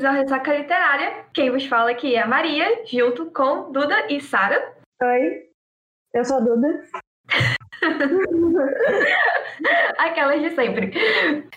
bem-vindos Ressaca Literária. Quem vos fala aqui é a Maria, junto com Duda e Sara. Oi, eu sou a Duda. Aquelas de sempre.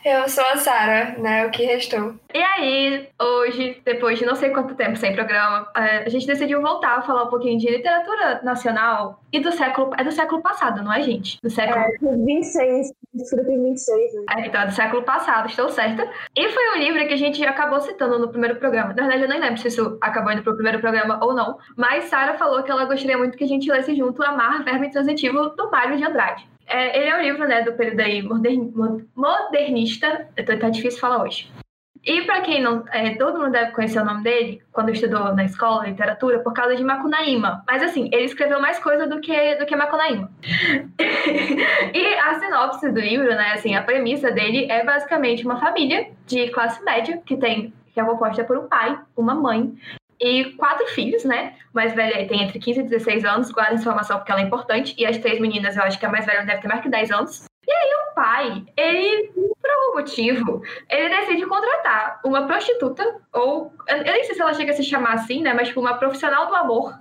Eu sou a Sara, né? O que restou. E aí, hoje, depois de não sei quanto tempo sem programa, é, a gente decidiu voltar a falar um pouquinho de literatura nacional e do século. É do século passado, não é, gente? Do século. É, 26, escrito em 26. Né? É, então, é do século passado, estou certa. E foi um livro que a gente acabou citando no primeiro programa. Na verdade, eu nem lembro se isso acabou indo pro primeiro programa ou não. Mas Sara falou que ela gostaria muito que a gente lesse junto Amar, Verbo Intransitivo, do Mário de Andrade. É, ele é um livro né, do período aí modernista. Tá difícil falar hoje. E para quem não. É, todo mundo deve conhecer o nome dele quando estudou na escola, literatura, por causa de Macunaíma. Mas assim, ele escreveu mais coisa do que, do que Macunaíma. e a sinopse do livro, né? Assim, a premissa dele é basicamente uma família de classe média que tem. Que é composta por um pai, uma mãe e quatro filhos, né? O mais velha tem entre 15 e 16 anos, guarda essa informação porque ela é importante. E as três meninas, eu acho que a mais velha deve ter mais que 10 anos. E aí o pai, ele, por algum motivo, ele decide contratar uma prostituta, ou eu nem sei se ela chega a se chamar assim, né? Mas tipo, uma profissional do amor,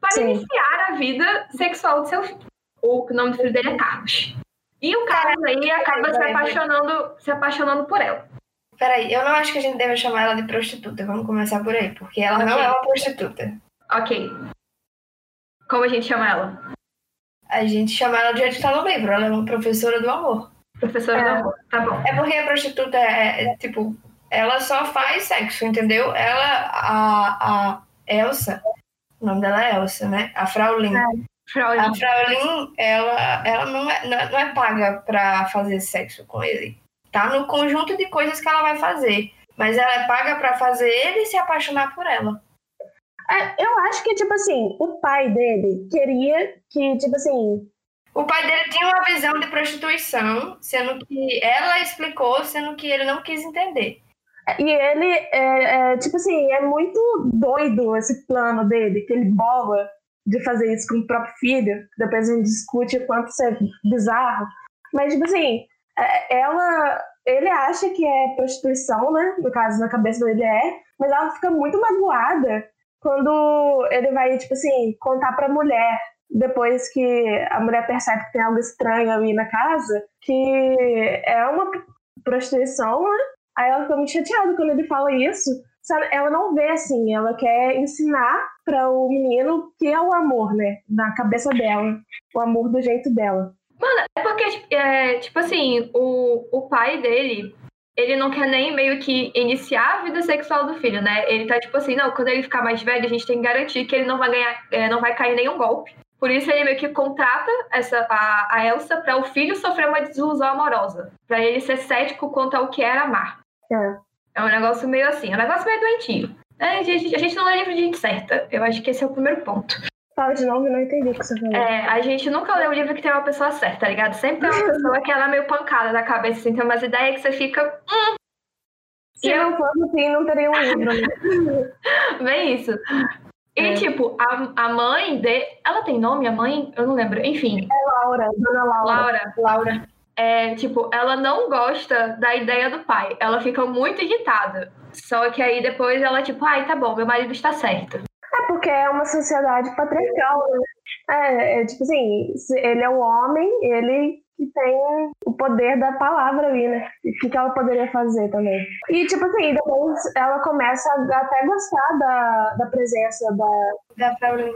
para Sim. iniciar a vida sexual do seu filho. O nome do filho dele é Carlos. E o Carlos aí acaba se apaixonando, se apaixonando por ela. Peraí, eu não acho que a gente deve chamar ela de prostituta. Vamos começar por aí, porque ela okay. não é uma prostituta. Ok. Como a gente chama ela? A gente chama ela do jeito que tá no livro. Ela é uma professora do amor. Professora é. do amor, tá bom. É porque a prostituta é, é, tipo, ela só faz sexo, entendeu? Ela, a, a Elsa, o nome dela é Elsa, né? A Fraulin. É. Fraulin. A Fraulin, ela, ela não, é, não é paga pra fazer sexo com ele tá no conjunto de coisas que ela vai fazer. Mas ela é paga para fazer ele se apaixonar por ela. É, eu acho que, tipo assim, o pai dele queria que, tipo assim. O pai dele tinha uma visão de prostituição, sendo que ela explicou, sendo que ele não quis entender. E ele, é, é, tipo assim, é muito doido esse plano dele, que ele bola de fazer isso com o próprio filho. Depois a gente discute o quanto isso é bizarro. Mas, tipo assim, ela, ele acha que é prostituição, né? No caso, na cabeça dele é, mas ela fica muito magoada quando ele vai, tipo assim, contar pra mulher, depois que a mulher percebe que tem algo estranho ali na casa, que é uma prostituição, né? Aí ela fica muito chateada quando ele fala isso. Ela não vê assim, ela quer ensinar para o menino que é o amor, né? Na cabeça dela, o amor do jeito dela. Mano, é porque, é, tipo assim, o, o pai dele, ele não quer nem meio que iniciar a vida sexual do filho, né? Ele tá tipo assim, não, quando ele ficar mais velho, a gente tem que garantir que ele não vai ganhar, é, não vai cair nenhum golpe. Por isso ele meio que contrata essa, a, a Elsa para o filho sofrer uma desilusão amorosa. para ele ser cético quanto ao que era amar. É. É um negócio meio assim, é um negócio meio doentio. É, a, gente, a gente não é livro de gente certa. Eu acho que esse é o primeiro ponto. Fala de novo, não entendi o que você falou. É, a gente nunca lê um livro que tem uma pessoa certa, tá ligado? Sempre tem uma pessoa que ela é meio pancada na cabeça, assim, tem umas ideias que você fica. Hum. Se eu... não fosse assim, não teria um livro. Né? Bem isso. E, é. tipo, a, a mãe de. Ela tem nome, a mãe? Eu não lembro. Enfim. É Laura, Dona Laura. Laura. Laura. É, tipo, ela não gosta da ideia do pai. Ela fica muito irritada. Só que aí depois ela, tipo, ai, tá bom, meu marido está certo. É porque é uma sociedade patriarcal, né? É, é, tipo assim, ele é o homem, ele que tem o poder da palavra ali, né? O que, ela poderia fazer também. E, tipo assim, depois ela começa a até gostar da, da presença da... Da Fraulein.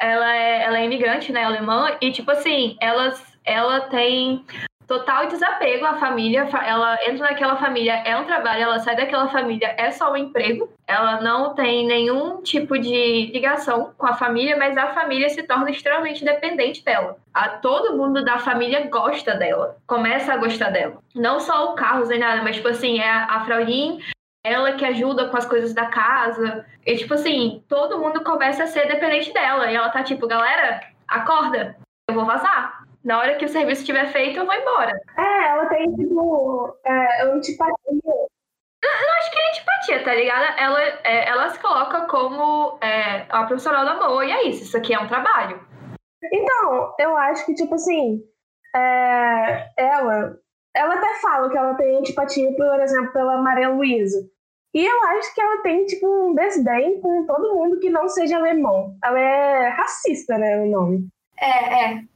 É. Ela é, ela é imigrante, né, alemã, e, tipo assim, ela, ela tem total desapego à família. Ela entra naquela família, é um trabalho, ela sai daquela família, é só um emprego. Ela não tem nenhum tipo de ligação com a família, mas a família se torna extremamente dependente dela. A todo mundo da família gosta dela, começa a gostar dela. Não só o Carlos nem nada, mas tipo assim, é a Fraulin, ela que ajuda com as coisas da casa. E tipo assim, todo mundo começa a ser dependente dela. E ela tá tipo, galera, acorda, eu vou vazar na hora que o serviço estiver feito, eu vou embora. É, ela tem, tipo, é, antipatia. Eu não acho que é antipatia, tá ligado? Ela, é, ela se coloca como é, uma profissional do amor, e é isso, isso aqui é um trabalho. Então, eu acho que, tipo assim, é, ela, ela até fala que ela tem antipatia, por exemplo, pela Maria Luísa. E eu acho que ela tem, tipo, um desdém com todo mundo que não seja alemão. Ela é racista, né, o nome. É, é.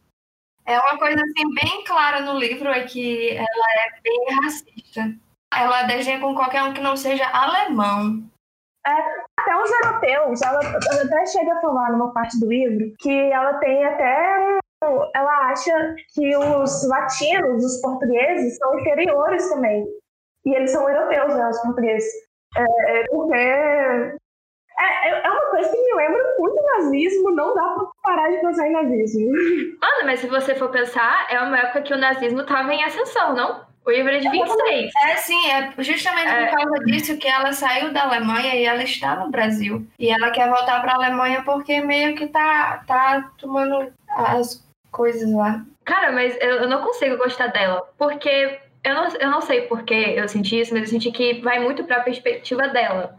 É uma coisa, assim, bem clara no livro, é que ela é bem racista. Ela desenha com qualquer um que não seja alemão. É, até os europeus, ela, ela até chega a falar numa parte do livro que ela tem até ela acha que os latinos, os portugueses, são inferiores também. E eles são europeus, né, os portugueses. É, é porque é, é, é uma coisa que me lembra muito nazismo, não dá pra parar de pensar em nazismo. Ana, mas se você for pensar, é uma época que o nazismo tava em ascensão, não? O livro é de 26. É, sim, é justamente é. por causa disso que ela saiu da Alemanha e ela está no Brasil. E ela quer voltar para a Alemanha porque meio que tá, tá tomando as coisas lá. Cara, mas eu, eu não consigo gostar dela. Porque eu não, eu não sei porque eu senti isso, mas eu senti que vai muito para a perspectiva dela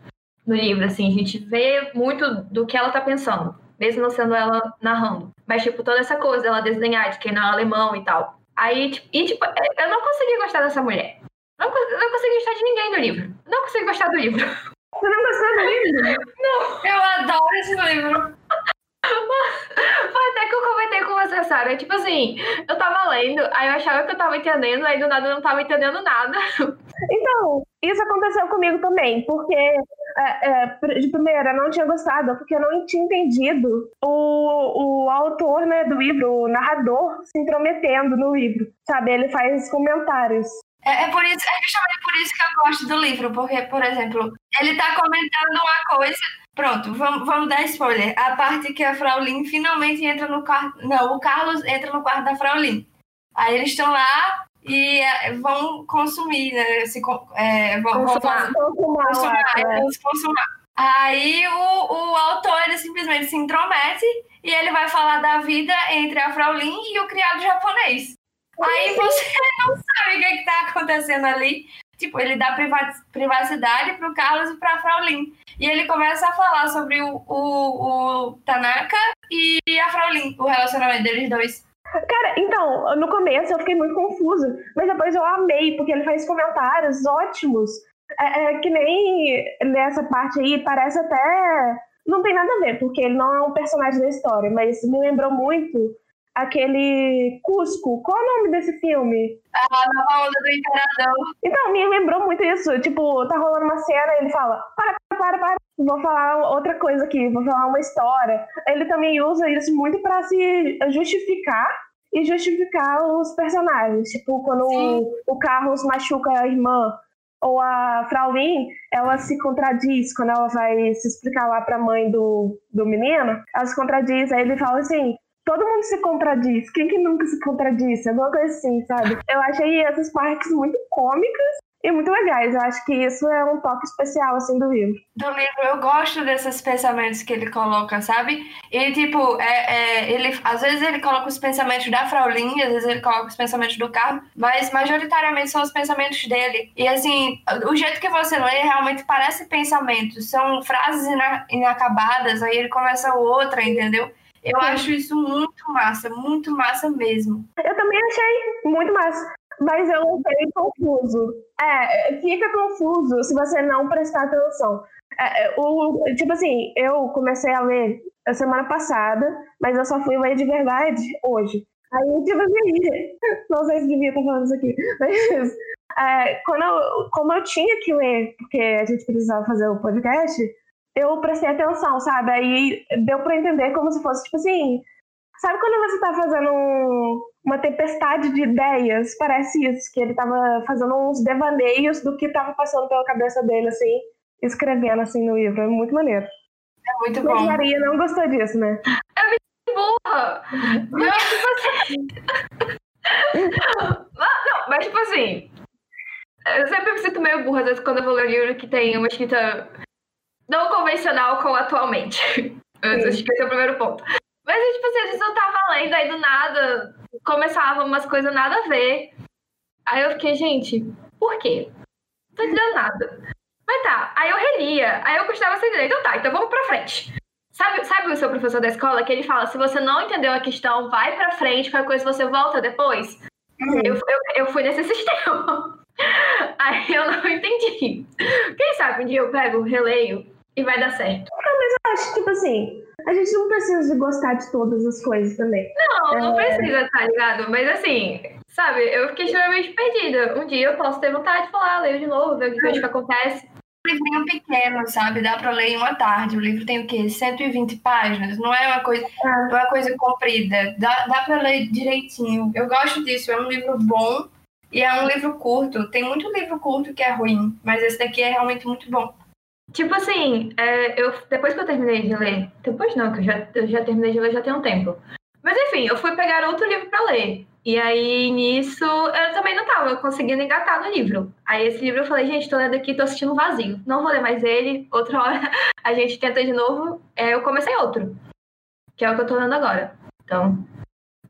no livro. Assim, a gente vê muito do que ela tá pensando, mesmo não sendo ela narrando. Mas, tipo, toda essa coisa, ela desenhar de quem não é alemão e tal. Aí, tipo, e, tipo, é, eu não consegui gostar dessa mulher. Não, não consegui gostar de ninguém do livro. Não consegui gostar do livro. Você não gostou do livro? Não. Eu adoro esse livro. Foi até que eu comentei com você, Sarah. Tipo assim, eu tava lendo, aí eu achava que eu tava entendendo, aí do nada eu não tava entendendo nada. Então, isso aconteceu comigo também, porque de primeira não tinha gostado, porque eu não tinha entendido o, o autor né, do livro, o narrador, se intrometendo no livro. Sabe, ele faz comentários. É, é, por isso, é justamente por isso que eu gosto do livro, porque, por exemplo, ele tá comentando uma coisa Pronto, vamos, vamos dar spoiler. A parte que a Fraulin finalmente entra no quarto. Não, o Carlos entra no quarto da Fraulin. Aí eles estão lá e é, vão consumir, né? Se, é, vão, consumar. Vão consumar, consumar, é. consumar. Aí o, o autor ele simplesmente se intromete e ele vai falar da vida entre a Fraulin e o criado japonês. Aí você não sabe o que é está acontecendo ali. Tipo, ele dá privacidade para o Carlos e para a Fraulin. E ele começa a falar sobre o, o, o Tanaka e a Fraulin, o relacionamento deles dois. Cara, então, no começo eu fiquei muito confusa, mas depois eu amei, porque ele faz comentários ótimos. É, é, que nem nessa parte aí, parece até. Não tem nada a ver, porque ele não é um personagem da história, mas me lembrou muito aquele Cusco. Qual é o nome desse filme? A Nova Onda do Imperador. Então, me lembrou muito isso. Tipo, tá rolando uma cena e ele fala: para, para, para, vou falar outra coisa aqui, vou falar uma história. Ele também usa isso muito para se justificar e justificar os personagens. Tipo, quando o, o Carlos machuca a irmã ou a Fraulin, ela se contradiz quando ela vai se explicar lá pra mãe do, do menino, ela se contradiz, aí ele fala assim, todo mundo se contradiz. Quem que nunca se contradisse? Alguma coisa assim, sabe? Eu achei essas partes muito cômicas e muito legais. Eu acho que isso é um toque especial, assim, do livro. Do livro, eu gosto desses pensamentos que ele coloca, sabe? E, tipo, é, é, ele, às vezes ele coloca os pensamentos da Fraulinha, às vezes ele coloca os pensamentos do Carlos, mas majoritariamente são os pensamentos dele. E, assim, o jeito que você lê realmente parece pensamentos. São frases inacabadas, aí ele começa outra, entendeu? Eu Sim. acho isso muito massa, muito massa mesmo. Eu também achei muito massa, mas eu achei confuso. É, fica confuso se você não prestar atenção. É, é, o, tipo assim, eu comecei a ler a semana passada, mas eu só fui ler de verdade hoje. Aí, tipo assim, não sei se devia estar falando isso aqui, mas é, quando eu, como eu tinha que ler, porque a gente precisava fazer o podcast, eu prestei atenção, sabe? Aí deu para entender como se fosse, tipo assim, sabe quando você tá fazendo um, uma tempestade de ideias? Parece isso, que ele tava fazendo uns devaneios do que tava passando pela cabeça dele, assim, escrevendo assim no livro. É muito maneiro. É muito bom. Mas Maria não gostou disso, né? É muito burra! Não, tipo assim. não, mas tipo assim. Eu sempre me sinto meio burra, às vezes, quando eu vou ler livro que tem uma escrita não convencional com atualmente. Acho que esse é o primeiro ponto. Mas, tipo assim, a gente não tava lendo, aí do nada começava umas coisas nada a ver. Aí eu fiquei, gente, por quê? Não tô entendendo nada. Mas tá, aí eu relia, aí eu continuava sem entender. Então tá, então vamos pra frente. Sabe, sabe o seu professor da escola que ele fala: se você não entendeu a questão, vai pra frente, qualquer coisa você volta depois? Uhum. Eu, eu, eu fui nesse sistema. Aí eu não entendi. Quem sabe um dia eu pego, releio e vai dar certo. mas eu acho, tipo assim, a gente não precisa de gostar de todas as coisas também. Não, não é... precisa, tá ligado? Mas assim, sabe, eu fiquei extremamente perdida. Um dia eu posso ter vontade de falar, leio de novo, ver o que, que acontece livrinho pequeno, sabe? Dá para ler em uma tarde. O livro tem o quê? 120 páginas. Não é uma coisa, é. não é uma coisa comprida. Dá, dá para ler direitinho. Eu gosto disso. É um livro bom e é um livro curto. Tem muito livro curto que é ruim, mas esse daqui é realmente muito bom. Tipo assim, é, eu, depois que eu terminei de ler, depois não, que eu já, eu já terminei de ler já tem um tempo. Mas enfim, eu fui pegar outro livro para ler. E aí, nisso, eu também não tava conseguindo engatar no livro. Aí, esse livro eu falei, gente, tô lendo aqui, tô assistindo vazio. Não vou ler mais ele. Outra hora a gente tenta de novo. É, eu comecei outro, que é o que eu tô lendo agora. Então,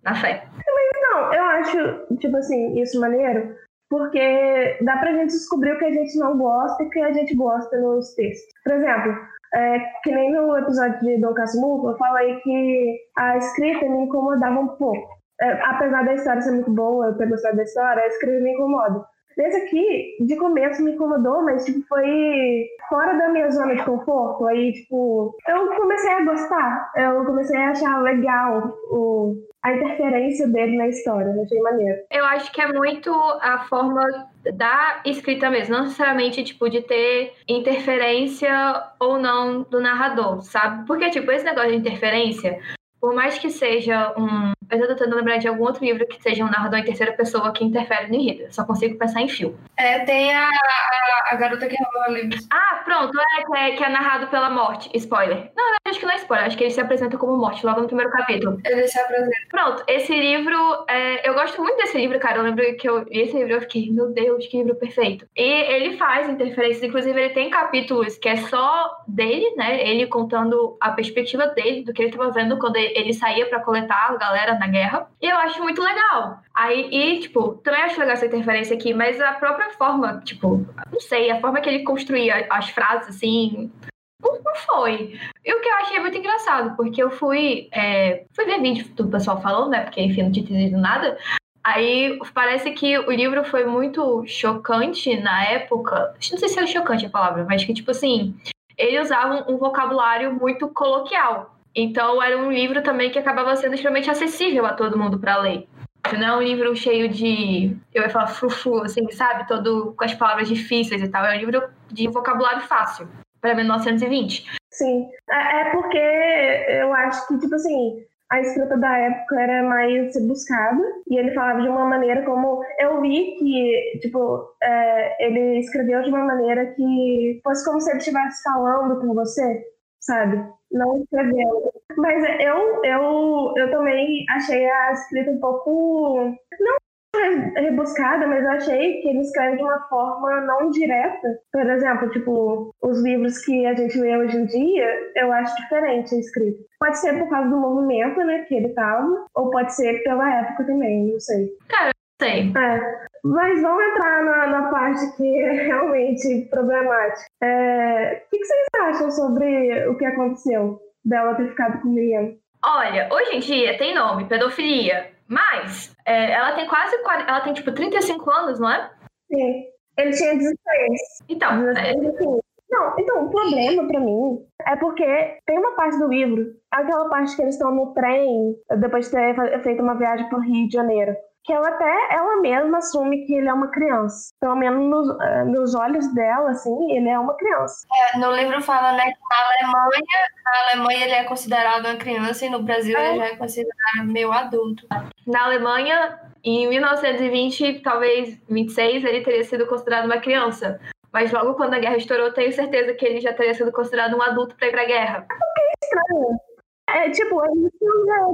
na fé. Mas não, eu acho, tipo assim, isso maneiro, porque dá pra gente descobrir o que a gente não gosta e o que a gente gosta nos textos. Por exemplo, é, que nem no episódio de Dom Casmurro, eu falei que a escrita me incomodava um pouco é, apesar da história ser muito boa, eu ter gostado da história, a escrever me incomoda. Esse aqui, de começo, me incomodou, mas, tipo, foi fora da minha zona de conforto. Aí, tipo, eu comecei a gostar. Eu comecei a achar legal o, a interferência dele na história. Achei maneiro. Eu acho que é muito a forma da escrita mesmo. Não necessariamente, tipo, de ter interferência ou não do narrador, sabe? Porque, tipo, esse negócio de interferência, por mais que seja um eu tô tentando lembrar de algum outro livro que seja um narrador em terceira pessoa que interfere no enredo. Só consigo pensar em fio. É, tem a, a, a garota que roubou livros. Ah, pronto, é que, é que é narrado pela morte. Spoiler. Não, acho que não é spoiler. Acho que ele se apresenta como morte logo no primeiro capítulo. Ele se apresenta. Pronto, esse livro. É, eu gosto muito desse livro, cara. Eu lembro que eu li esse livro eu fiquei, meu Deus, que livro perfeito. E ele faz interferências. Inclusive, ele tem capítulos que é só dele, né? Ele contando a perspectiva dele, do que ele estava vendo quando ele saía para coletar a galera na guerra. E eu acho muito legal. Aí, e, tipo, também acho legal essa interferência aqui, mas a própria forma, tipo, não sei, a forma que ele construía as frases, assim, não, foi. E o que eu achei muito engraçado, porque eu fui, é, fui ver vídeo do pessoal falando, né, porque, enfim, não tinha entendido nada. Aí parece que o livro foi muito chocante na época. Não sei se é chocante a palavra, mas que, tipo assim, ele usava um vocabulário muito coloquial. Então era um livro também que acabava sendo extremamente acessível a todo mundo para ler. Não é um livro cheio de, eu ia falar frufru, assim, sabe? Todo com as palavras difíceis e tal. É um livro de vocabulário fácil para 1920. Sim, é, é porque eu acho que, tipo assim, a escrita da época era mais buscada e ele falava de uma maneira como eu vi que tipo é, ele escreveu de uma maneira que fosse como se ele estivesse falando com você sabe não escrevendo. Mas eu, eu, eu também achei a escrita um pouco. Não rebuscada, mas eu achei que ele escreve de uma forma não direta. Por exemplo, tipo, os livros que a gente lê hoje em dia, eu acho diferente a escrita. Pode ser por causa do movimento, né, que ele tava, ou pode ser pela época também, não sei. Cara, sei. É. Mas vamos entrar na, na parte que é realmente problemática. É, o que, que vocês acham sobre o que aconteceu dela ter ficado com o menino? Olha, hoje em dia tem nome, pedofilia, mas é, ela tem quase, ela tem tipo 35 anos, não é? Sim, ele tinha 16. Então, 16, é... Não, então, o problema para mim é porque tem uma parte do livro, aquela parte que eles estão no trem, depois de ter feito uma viagem pro Rio de Janeiro que ela até ela mesma assume que ele é uma criança. Pelo menos nos, uh, nos olhos dela, assim, ele é uma criança. É, no livro fala, né, que na Alemanha, na Alemanha ele é considerado uma criança e no Brasil é. ele já é considerado meio adulto. Na Alemanha, em 1920, talvez 26, ele teria sido considerado uma criança. Mas logo quando a guerra estourou, tenho certeza que ele já teria sido considerado um adulto para ir para a guerra. É estranho. É tipo, ele não é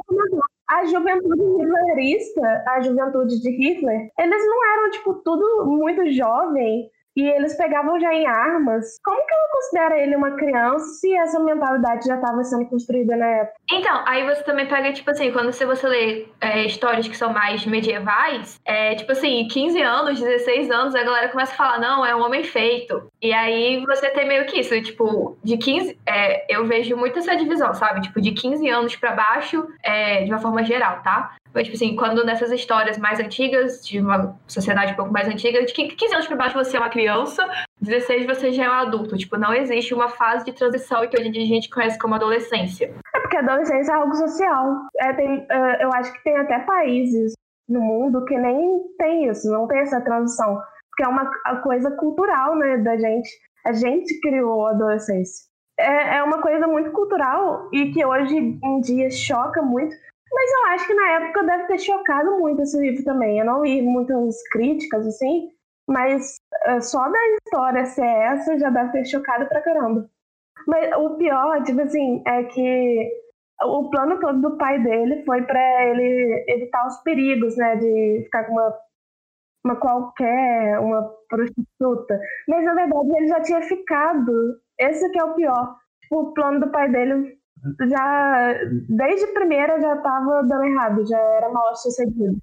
a juventude hitlerista, a juventude de Hitler, eles não eram, tipo, tudo muito jovem e eles pegavam já em armas. Como que ela considera ele uma criança se essa mentalidade já estava sendo construída na época? Então, aí você também pega, tipo assim, quando você, você lê é, histórias que são mais medievais, é, tipo assim, 15 anos, 16 anos, a galera começa a falar, não, é um homem feito. E aí você tem meio que isso, tipo, de 15, é, eu vejo muito essa divisão, sabe? Tipo, de 15 anos para baixo, é, de uma forma geral, tá? Mas, tipo assim, quando nessas histórias mais antigas, de uma sociedade um pouco mais antiga, de 15 anos pra baixo você é uma criança, 16 você já é um adulto. Tipo, não existe uma fase de transição que hoje em dia a gente conhece como adolescência. É porque adolescência é algo social. É, tem, uh, eu acho que tem até países no mundo que nem tem isso, não tem essa transição. Porque é uma coisa cultural, né, da gente. A gente criou a adolescência. É, é uma coisa muito cultural e que hoje em dia choca muito. Mas eu acho que na época deve ter chocado muito esse livro também. Eu não li muitas críticas, assim, mas uh, só da história ser essa já deve ter chocado pra caramba. Mas o pior, tipo assim, é que o plano todo do pai dele foi para ele evitar os perigos, né, de ficar com uma, uma qualquer, uma prostituta. Mas na verdade ele já tinha ficado. Esse que é o pior. O plano do pai dele já desde primeira já estava dando errado, já era mal sucedido.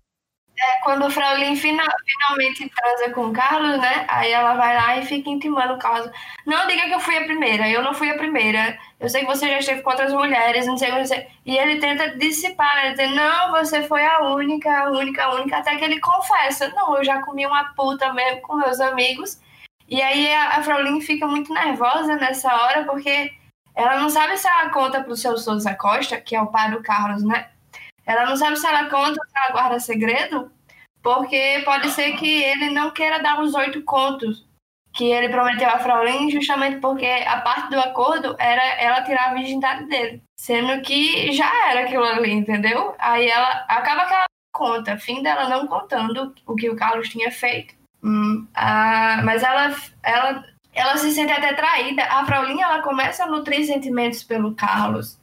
É, quando o Fraulin final, finalmente transa com o Carlos, né? Aí ela vai lá e fica intimando o Carlos. Não diga que eu fui a primeira, eu não fui a primeira. Eu sei que você já esteve com outras mulheres, não sei o que. E ele tenta dissipar, né? Dizer, não, você foi a única, a única, a única, até que ele confessa. Não, eu já comi uma puta mesmo com meus amigos. E aí a, a Fraulin fica muito nervosa nessa hora, porque ela não sabe se ela conta pro seu Souza Costa, que é o pai do Carlos, né? Ela não sabe se ela conta ou se ela guarda segredo, porque pode ser que ele não queira dar os oito contos que ele prometeu a Fraulin, justamente porque a parte do acordo era ela tirar a virgindade dele. Sendo que já era aquilo ali, entendeu? Aí ela acaba que ela conta, fim dela não contando o que o Carlos tinha feito. Hum, ah, mas ela, ela, ela se sente até traída. A Fraulin ela começa a nutrir sentimentos pelo Carlos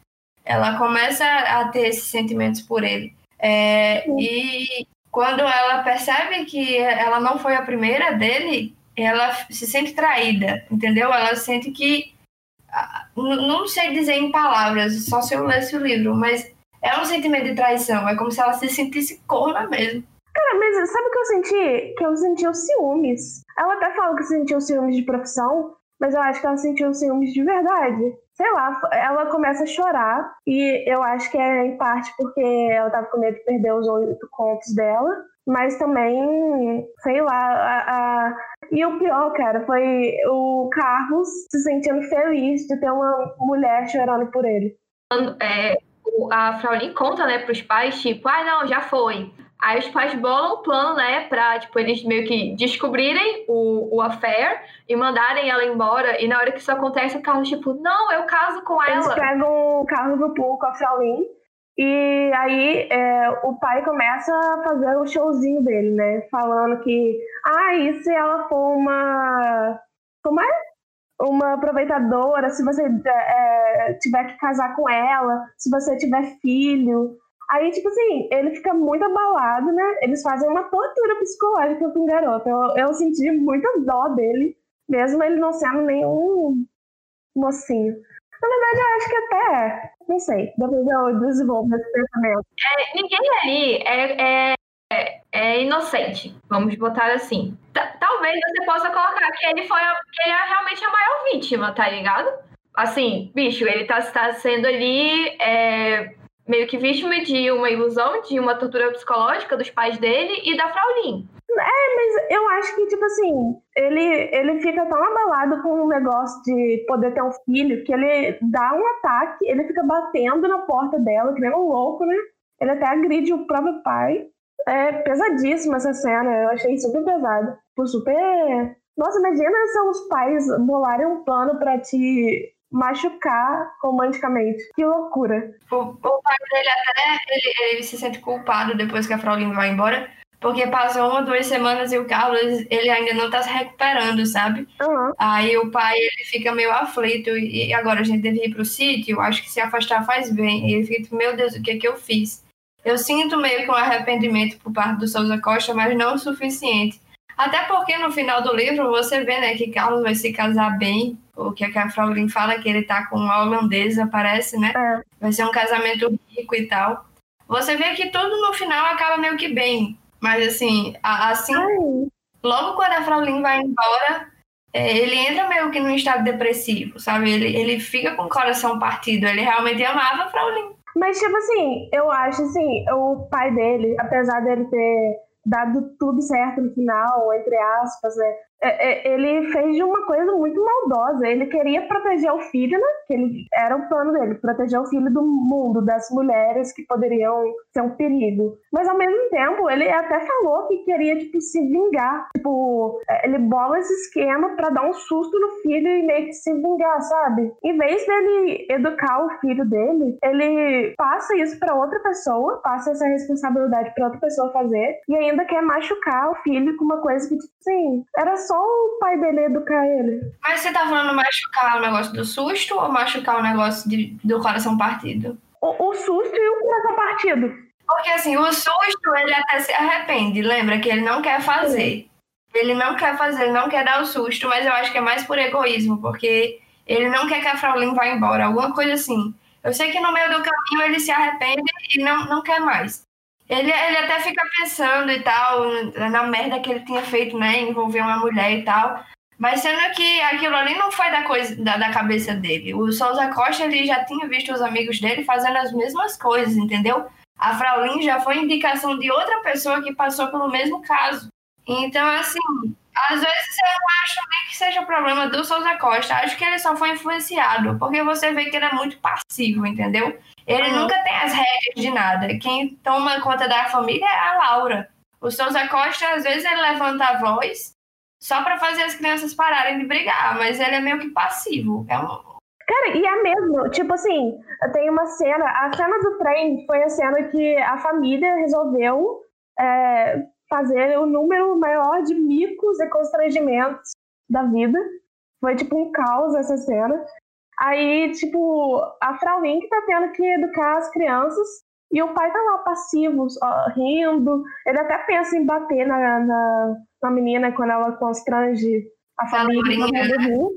ela começa a ter esses sentimentos por ele. É, e quando ela percebe que ela não foi a primeira dele, ela se sente traída, entendeu? Ela sente que. Não sei dizer em palavras, só se eu lesse o livro, mas é um sentimento de traição. É como se ela se sentisse corna mesmo. Cara, mas sabe o que eu senti? Que eu senti os ciúmes. Ela até fala que sentiu ciúmes de profissão, mas eu acho que ela sentiu ciúmes de verdade sei lá, ela começa a chorar e eu acho que é em parte porque ela tava com medo de perder os oito contos dela, mas também, sei lá, a, a... e o pior, cara, foi o Carlos se sentindo feliz de ter uma mulher chorando por ele. É, a Fraulin conta, né, pros pais, tipo, ah, não, já foi. Aí os pais bolam um plano, né, pra, tipo, eles meio que descobrirem o, o affair e mandarem ela embora. E na hora que isso acontece, o Carlos, tipo, não, eu caso com ela. Eles pegam o Carlos do pool com a Fraulin. E aí é, o pai começa a fazer o showzinho dele, né? Falando que, ah, e se ela for uma. Como é? Uma aproveitadora, se você é, tiver que casar com ela, se você tiver filho. Aí, tipo assim, ele fica muito abalado, né? Eles fazem uma tortura psicológica com o garoto. Eu, eu senti muita dó dele, mesmo ele não sendo nenhum mocinho. Na verdade, eu acho que até, não sei, depois eu desenvolvo esse pensamento. É, ninguém ali é, é, é, inocente, vamos botar assim. T talvez você possa colocar que ele foi a, que ele é realmente a maior vítima, tá ligado? Assim, bicho, ele tá, tá sendo ali é, meio que vítima de uma ilusão, de uma tortura psicológica dos pais dele e da Fraulin. É, mas eu acho que, tipo assim, ele, ele fica tão abalado com o negócio de poder ter um filho que ele dá um ataque, ele fica batendo na porta dela, que nem um louco, né? Ele até agride o próprio pai. É pesadíssima essa cena, eu achei super pesado. Tipo, super. Nossa, imagina se os pais bolarem um plano para te machucar romanticamente. Que loucura. O, o pai dele até ele, ele, se sente culpado depois que a Fraulein vai embora. Porque passou uma, duas semanas e o Carlos, ele ainda não tá se recuperando, sabe? Uhum. Aí o pai, ele fica meio aflito. E agora a gente deve ir pro sítio, acho que se afastar faz bem. E ele fica meu Deus, o que é que eu fiz? Eu sinto meio que um arrependimento por parte do Souza Costa, mas não o suficiente. Até porque no final do livro você vê, né, que Carlos vai se casar bem, o que a Fraulin fala que ele tá com uma holandesa, parece, né? É. Vai ser um casamento rico e tal. Você vê que tudo no final acaba meio que bem. Mas assim, assim, Ai. logo quando a Fraulin vai embora, é, ele entra meio que num estado depressivo, sabe? Ele, ele fica com o coração partido. Ele realmente amava a Fraulin. Mas, tipo assim, eu acho assim, o pai dele, apesar dele ter dado tudo certo no final, entre aspas, né? É, é, ele fez de uma coisa muito maldosa. Ele queria proteger o filho, né? Que ele, era o plano dele, proteger o filho do mundo, das mulheres que poderiam ser um perigo. Mas ao mesmo tempo, ele até falou que queria, tipo, se vingar. Tipo, é, ele bola esse esquema para dar um susto no filho e meio que se vingar, sabe? Em vez dele educar o filho dele, ele passa isso para outra pessoa, passa essa responsabilidade para outra pessoa fazer e ainda quer machucar o filho com uma coisa que, tipo assim, era só o pai dele educar ele. Mas você tá falando machucar o negócio do susto ou machucar o negócio de, do coração partido? O, o susto e o coração partido. Porque assim, o susto ele até se arrepende, lembra que ele não quer fazer. Ele não quer fazer, ele não quer dar o susto, mas eu acho que é mais por egoísmo, porque ele não quer que a Fraulin vá embora, alguma coisa assim. Eu sei que no meio do caminho ele se arrepende e não, não quer mais. Ele, ele até fica pensando e tal, na merda que ele tinha feito, né? Envolver uma mulher e tal. Mas sendo que aquilo ali não foi da, coisa, da, da cabeça dele. O Souza Costa ele já tinha visto os amigos dele fazendo as mesmas coisas, entendeu? A Fraulin já foi indicação de outra pessoa que passou pelo mesmo caso. Então, assim, às vezes eu não acho nem que seja problema do Souza Costa. Acho que ele só foi influenciado, porque você vê que ele é muito passivo, entendeu? Ele uhum. nunca tem as regras de nada. Quem toma conta da família é a Laura. O Souza Costa, às vezes, ele levanta a voz só para fazer as crianças pararem de brigar, mas ele é meio que passivo. É um... Cara, e é mesmo, tipo assim, tem uma cena, a cena do trem foi a cena que a família resolveu é, fazer o número maior de micos e constrangimentos da vida. Foi tipo um caos essa cena. Aí, tipo, a Fraulein que tá tendo que educar as crianças e o pai tá lá passivo, ó, rindo. Ele até pensa em bater na, na, na menina quando ela constrange a família do rio.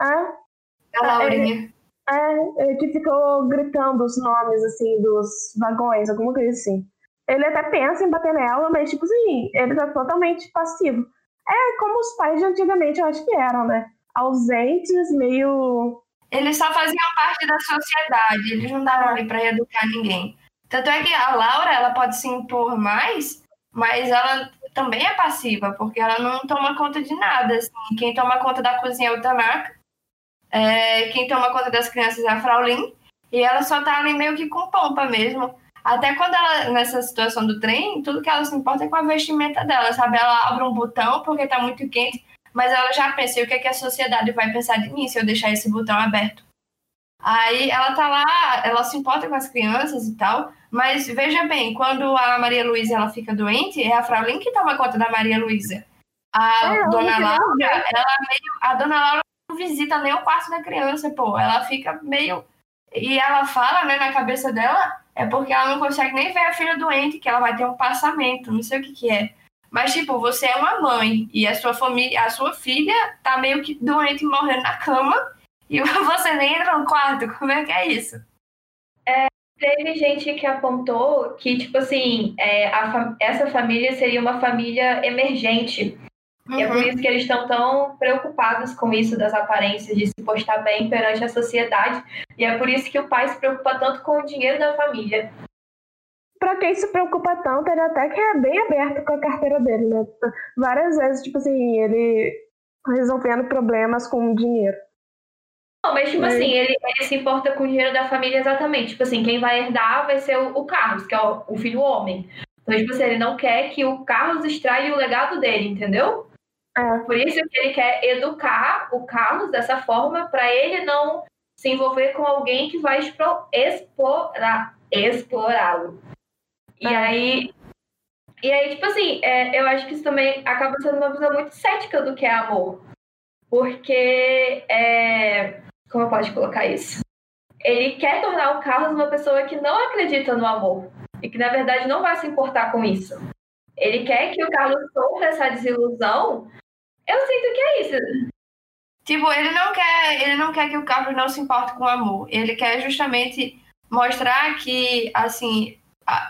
É, a Laurinha. É, é, que ficou gritando os nomes, assim, dos vagões, alguma coisa assim. Ele até pensa em bater nela, mas, tipo assim, ele tá totalmente passivo. É como os pais de antigamente, eu acho que eram, né? Ausentes, meio. Eles só faziam parte da sociedade, eles não davam ali pra educar ninguém. Tanto é que a Laura, ela pode se impor mais, mas ela também é passiva, porque ela não toma conta de nada. Assim. Quem toma conta da cozinha é o Tanaka, é, quem toma conta das crianças é a Fraulin, e ela só tá ali meio que com pompa mesmo. Até quando ela, nessa situação do trem, tudo que ela se importa é com a vestimenta dela, sabe? Ela abre um botão porque tá muito quente, mas ela já pensa, o que, é que a sociedade vai pensar de mim se eu deixar esse botão aberto? Aí ela tá lá, ela se importa com as crianças e tal, mas veja bem, quando a Maria Luísa ela fica doente, é a Fraulin que toma conta da Maria Luísa. A é, dona Laura, ela meio, a dona Laura não visita nem o quarto da criança, pô, ela fica meio e ela fala, né, na cabeça dela, é porque ela não consegue nem ver a filha doente, que ela vai ter um passamento, não sei o que que é. Mas, tipo, você é uma mãe e a sua família, a sua filha tá meio que doente morrendo na cama e você nem entra no quarto. Como é que é isso? É, teve gente que apontou que, tipo assim, é, a, essa família seria uma família emergente. Uhum. E é por uhum. isso que eles estão tão preocupados com isso das aparências, de se postar bem perante a sociedade. E é por isso que o pai se preocupa tanto com o dinheiro da família. Pra quem se preocupa tanto, ele até que é bem aberto com a carteira dele, né? Várias vezes, tipo assim, ele resolvendo problemas com o dinheiro. Não, mas tipo assim, ele, ele, se importa com o dinheiro da família exatamente. Tipo assim, quem vai herdar vai ser o, o Carlos, que é o, o filho homem. Então, tipo assim, ele não quer que o Carlos extraia o legado dele, entendeu? É. Por isso que ele quer educar o Carlos dessa forma, para ele não se envolver com alguém que vai explorar, explorá-lo. E é. aí, e aí, tipo assim, é, eu acho que isso também acaba sendo uma visão muito cética do que é amor. Porque, é, como eu posso colocar isso? Ele quer tornar o Carlos uma pessoa que não acredita no amor. E que, na verdade, não vai se importar com isso. Ele quer que o Carlos sofra essa desilusão eu sinto que é isso. Tipo, ele não quer, ele não quer que o Carlos não se importe com o amor. Ele quer justamente mostrar que, assim,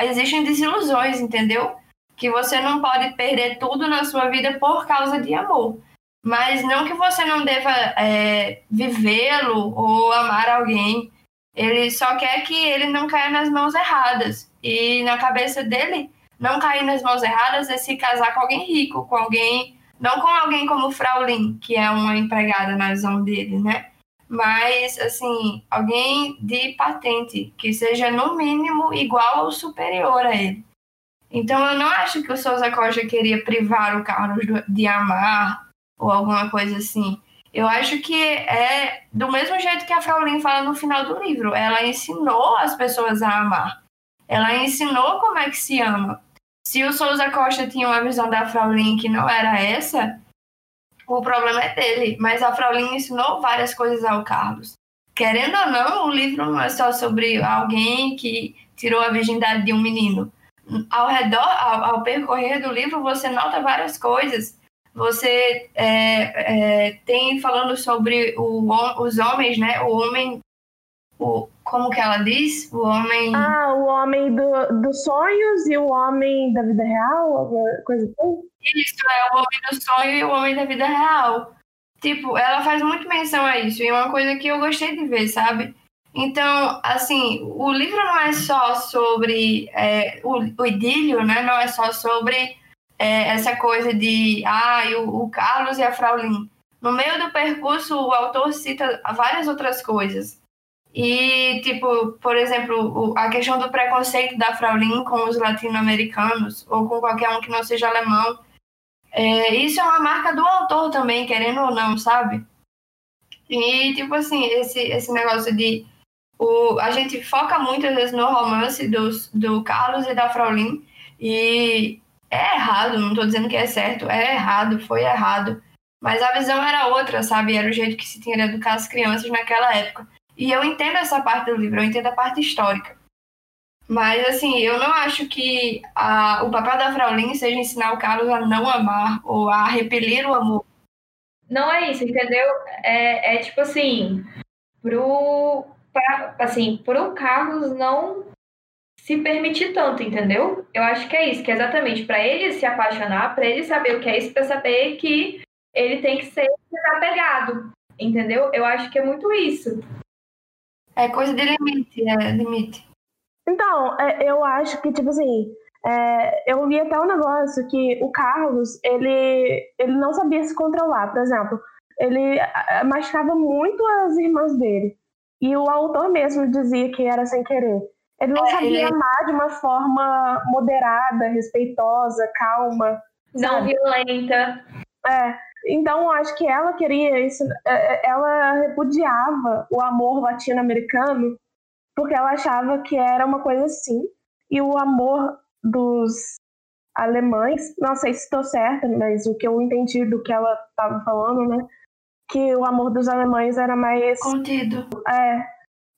existem desilusões, entendeu? Que você não pode perder tudo na sua vida por causa de amor. Mas não que você não deva é, vivê-lo ou amar alguém. Ele só quer que ele não caia nas mãos erradas. E na cabeça dele, não cair nas mãos erradas é se casar com alguém rico, com alguém. Não com alguém como Fraulin, que é uma empregada na visão dele, né? Mas, assim, alguém de patente, que seja no mínimo igual ou superior a ele. Então, eu não acho que o Souza Costa queria privar o Carlos de amar ou alguma coisa assim. Eu acho que é do mesmo jeito que a Fraulin fala no final do livro. Ela ensinou as pessoas a amar. Ela ensinou como é que se ama. Se o Souza Costa tinha uma visão da Fraulin que não era essa, o problema é dele. Mas a Fraulin ensinou várias coisas ao Carlos. Querendo ou não, o livro não é só sobre alguém que tirou a virgindade de um menino. Ao redor, ao, ao percorrer do livro, você nota várias coisas você é, é, tem falando sobre o, os homens, né? O homem, o, como que ela diz? O homem. Ah, o homem do, dos sonhos e o homem da vida real, alguma coisa assim? Isso, é o homem do sonho e o homem da vida real. Tipo, ela faz muito menção a isso, e é uma coisa que eu gostei de ver, sabe? Então, assim, o livro não é só sobre é, o, o idílio, né? Não é só sobre é, essa coisa de ah, o, o Carlos e a Fraulin. No meio do percurso, o autor cita várias outras coisas. E, tipo, por exemplo, a questão do preconceito da Fraulin com os latino-americanos, ou com qualquer um que não seja alemão. É, isso é uma marca do autor também, querendo ou não, sabe? E, tipo assim, esse, esse negócio de. O, a gente foca muitas vezes no romance dos, do Carlos e da Fraulin, e é errado, não estou dizendo que é certo, é errado, foi errado. Mas a visão era outra, sabe? Era o jeito que se tinha de educar as crianças naquela época. E eu entendo essa parte do livro, eu entendo a parte histórica. Mas, assim, eu não acho que a, o papel da Fraulin seja ensinar o Carlos a não amar ou a repelir o amor. Não é isso, entendeu? É, é tipo assim, pro, pra, assim, pro Carlos não se permitir tanto, entendeu? Eu acho que é isso, que é exatamente para ele se apaixonar, para ele saber o que é isso, para saber que ele tem que ser desapegado, entendeu? Eu acho que é muito isso. É coisa de limite, é limite. Então, é, eu acho que, tipo assim, é, eu vi até um negócio que o Carlos, ele, ele não sabia se controlar. Por exemplo, ele machucava muito as irmãs dele. E o autor mesmo dizia que era sem querer. Ele não é, sabia ele... amar de uma forma moderada, respeitosa, calma. Não sabe? violenta. É. Então, acho que ela queria isso. É, é, ela repudiava o amor latino-americano porque ela achava que era uma coisa assim. E o amor dos alemães, não sei se estou certa, mas o que eu entendi do que ela estava falando, né? Que o amor dos alemães era mais. Contido. É,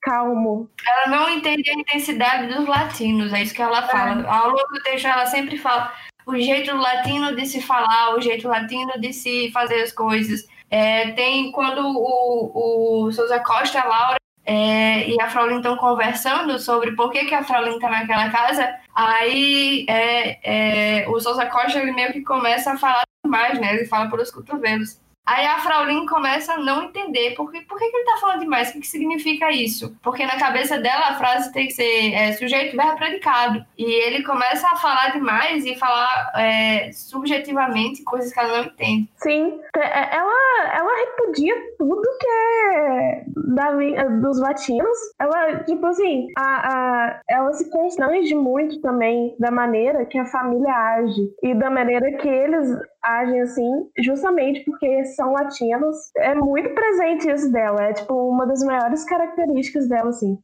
calmo. Ela não entende a intensidade dos latinos, é isso que ela fala. É. Ao longo do texto, ela sempre fala o jeito latino de se falar, o jeito latino de se fazer as coisas. É, tem quando o, o Souza Costa, Laura é, e a Fraulin estão conversando sobre por que, que a Fraulin está naquela casa, aí é, é, o Souza Costa ele meio que começa a falar mais, né? Ele fala pelos cotovelos. Aí a Fraulin começa a não entender por que, por que, ele tá falando demais, o que, que significa isso. Porque na cabeça dela a frase tem que ser é, sujeito, verbo, predicado. E ele começa a falar demais e falar é, subjetivamente coisas que ela não entende. Sim, é, ela, ela repudia tudo que é da, dos latinos. Ela, tipo assim, a, a, ela se constrange muito também da maneira que a família age e da maneira que eles agem assim, justamente porque são latinos. É muito presente isso dela, é tipo uma das maiores características dela, assim.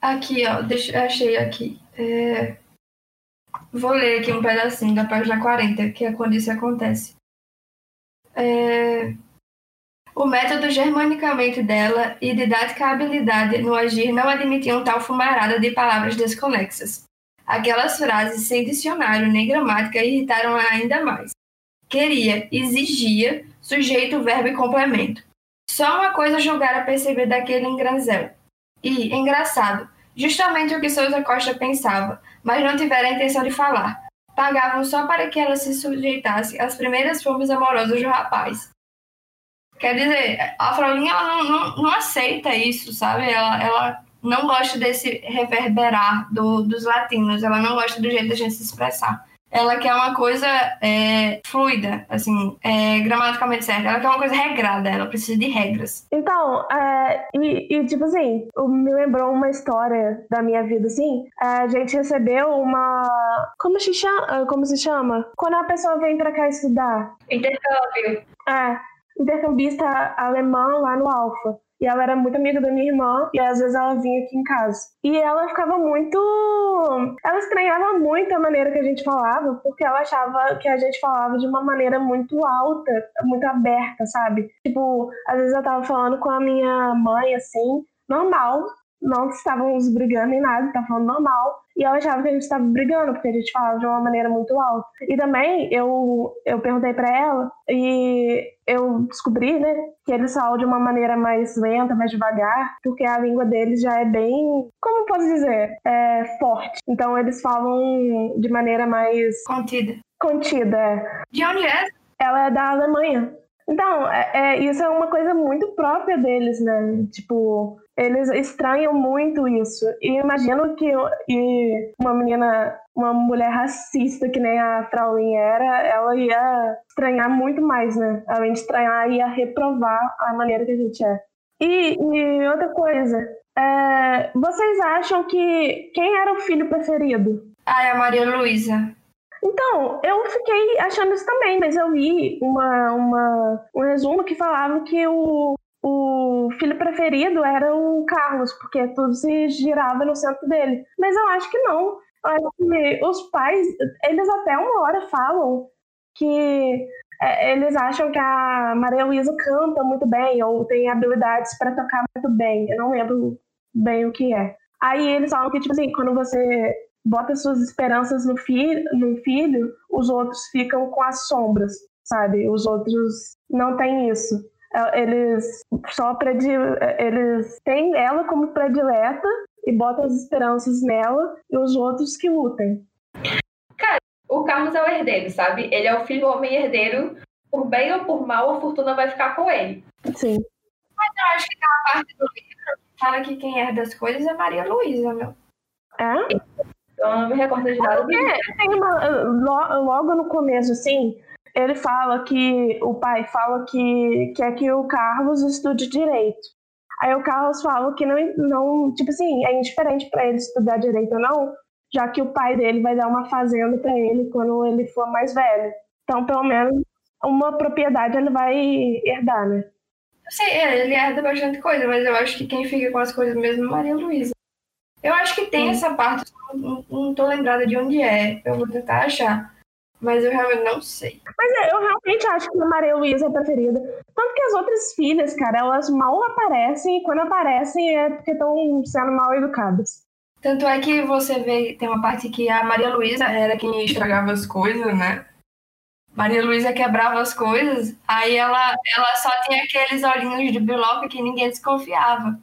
Aqui, ó, deixa, achei aqui. É... Vou ler aqui um pedacinho da página 40, que é quando isso acontece. É... O método germanicamente dela e didática habilidade no agir não admitiam tal fumarada de palavras desconexas. Aquelas frases sem dicionário nem gramática irritaram-a ainda mais queria, exigia, sujeito, verbo e complemento. Só uma coisa julgara perceber daquele engranzel. E, engraçado, justamente o que Souza Costa pensava, mas não tivera a intenção de falar. Pagavam só para que ela se sujeitasse às primeiras formas amorosas do rapaz. Quer dizer, a ela não, não, não, aceita isso, sabe? Ela, ela não gosta desse reverberar do, dos latinos, ela não gosta do jeito da gente se expressar ela quer uma coisa é, fluida, assim, é, gramaticalmente certa. Ela quer uma coisa regrada, ela precisa de regras. Então, é, e, e, tipo assim, me lembrou uma história da minha vida, assim. A gente recebeu uma. Como se chama? Como se chama? Quando a pessoa vem pra cá estudar. Intercâmbio. É, intercambista alemã lá no Alfa. E ela era muito amiga da minha irmã, e às vezes ela vinha aqui em casa. E ela ficava muito. Ela estranhava muito a maneira que a gente falava, porque ela achava que a gente falava de uma maneira muito alta, muito aberta, sabe? Tipo, às vezes eu tava falando com a minha mãe, assim, normal, não estávamos brigando nem nada, tá falando normal. E ela achava que a gente estava brigando, porque a gente falava de uma maneira muito alta. E também eu, eu perguntei para ela e eu descobri, né, que eles falam de uma maneira mais lenta, mais devagar, porque a língua deles já é bem, como posso dizer, é forte. Então eles falam de maneira mais contida. Contida. É. De onde é? Ela é da Alemanha. Então, é, é, isso é uma coisa muito própria deles, né? Tipo, eles estranham muito isso. E imagino que e uma menina, uma mulher racista que nem a Fraulein era, ela ia estranhar muito mais, né? Além de estranhar, ia reprovar a maneira que a gente é. E, e outra coisa, é, vocês acham que quem era o filho preferido? Ah, é a Maria Luísa. Então, eu fiquei achando isso também, mas eu vi uma, uma, um resumo que falava que o, o filho preferido era o Carlos, porque tudo se girava no centro dele. Mas eu acho que não. Eu acho que os pais, eles até uma hora falam que é, eles acham que a Maria Luísa canta muito bem ou tem habilidades para tocar muito bem. Eu não lembro bem o que é. Aí eles falam que, tipo assim, quando você bota suas esperanças no filho, no filho, os outros ficam com as sombras, sabe? Os outros não têm isso. É, eles só predil... eles têm ela como predileta e botam as esperanças nela e os outros que lutem. Cara, o Carlos é o herdeiro, sabe? Ele é o filho homem herdeiro. Por bem ou por mal, a fortuna vai ficar com ele. Sim. Mas eu acho que na parte do livro fala que quem herda as coisas é Maria Luísa, meu. É? Eu não me recordo de nada. É, tem uma, logo no começo, assim, ele fala que o pai fala que quer que o Carlos estude direito. Aí o Carlos fala que não, não tipo assim, é indiferente para ele estudar direito ou não, já que o pai dele vai dar uma fazenda para ele quando ele for mais velho. Então, pelo menos uma propriedade ele vai herdar, né? Sim, é, ele herda bastante coisa, mas eu acho que quem fica com as coisas mesmo é Maria Luísa. Eu acho que tem essa parte, não, não tô lembrada de onde é, eu vou tentar achar. Mas eu realmente não sei. Mas é, eu realmente acho que a Maria Luísa é a preferida. Tanto que as outras filhas, cara, elas mal aparecem e quando aparecem é porque estão sendo mal educadas. Tanto é que você vê, tem uma parte que a Maria Luísa era quem estragava as coisas, né? Maria Luísa quebrava as coisas, aí ela, ela só tinha aqueles olhinhos de biloca que ninguém desconfiava.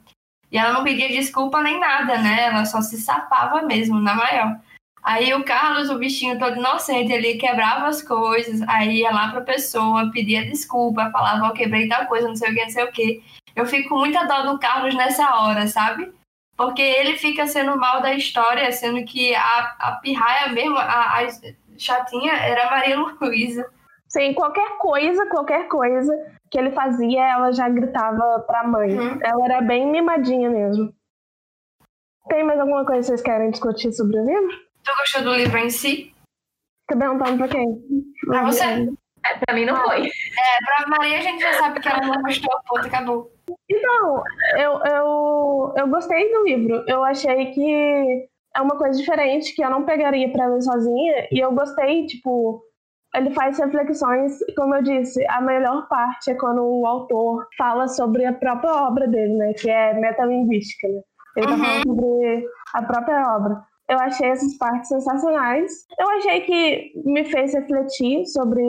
E ela não pedia desculpa nem nada, né? Ela só se sapava mesmo, na maior. Aí o Carlos, o bichinho todo inocente, ele quebrava as coisas, aí ia lá pra pessoa, pedia desculpa, falava, eu quebrei tal coisa, não sei o que, não sei o que. Eu fico com muita dó do Carlos nessa hora, sabe? Porque ele fica sendo mal da história, sendo que a, a pirraia mesmo, a, a chatinha, era a Maria Luísa. Sim, qualquer coisa, qualquer coisa que ele fazia, ela já gritava pra mãe. Uhum. Ela era bem mimadinha mesmo. Tem mais alguma coisa que vocês querem discutir sobre o livro? Tu gostou do livro em si? Tá perguntando pra quem? Pra você? É, pra mim não foi. É, pra Maria a gente já sabe que ela não gostou, ponto, acabou. Então, eu, eu, eu gostei do livro. Eu achei que é uma coisa diferente que eu não pegaria pra ler sozinha. E eu gostei, tipo, ele faz reflexões, como eu disse, a melhor parte é quando o autor fala sobre a própria obra dele, né? Que é metalinguística, né? Ele tá uhum. falando sobre a própria obra. Eu achei essas partes sensacionais. Eu achei que me fez refletir sobre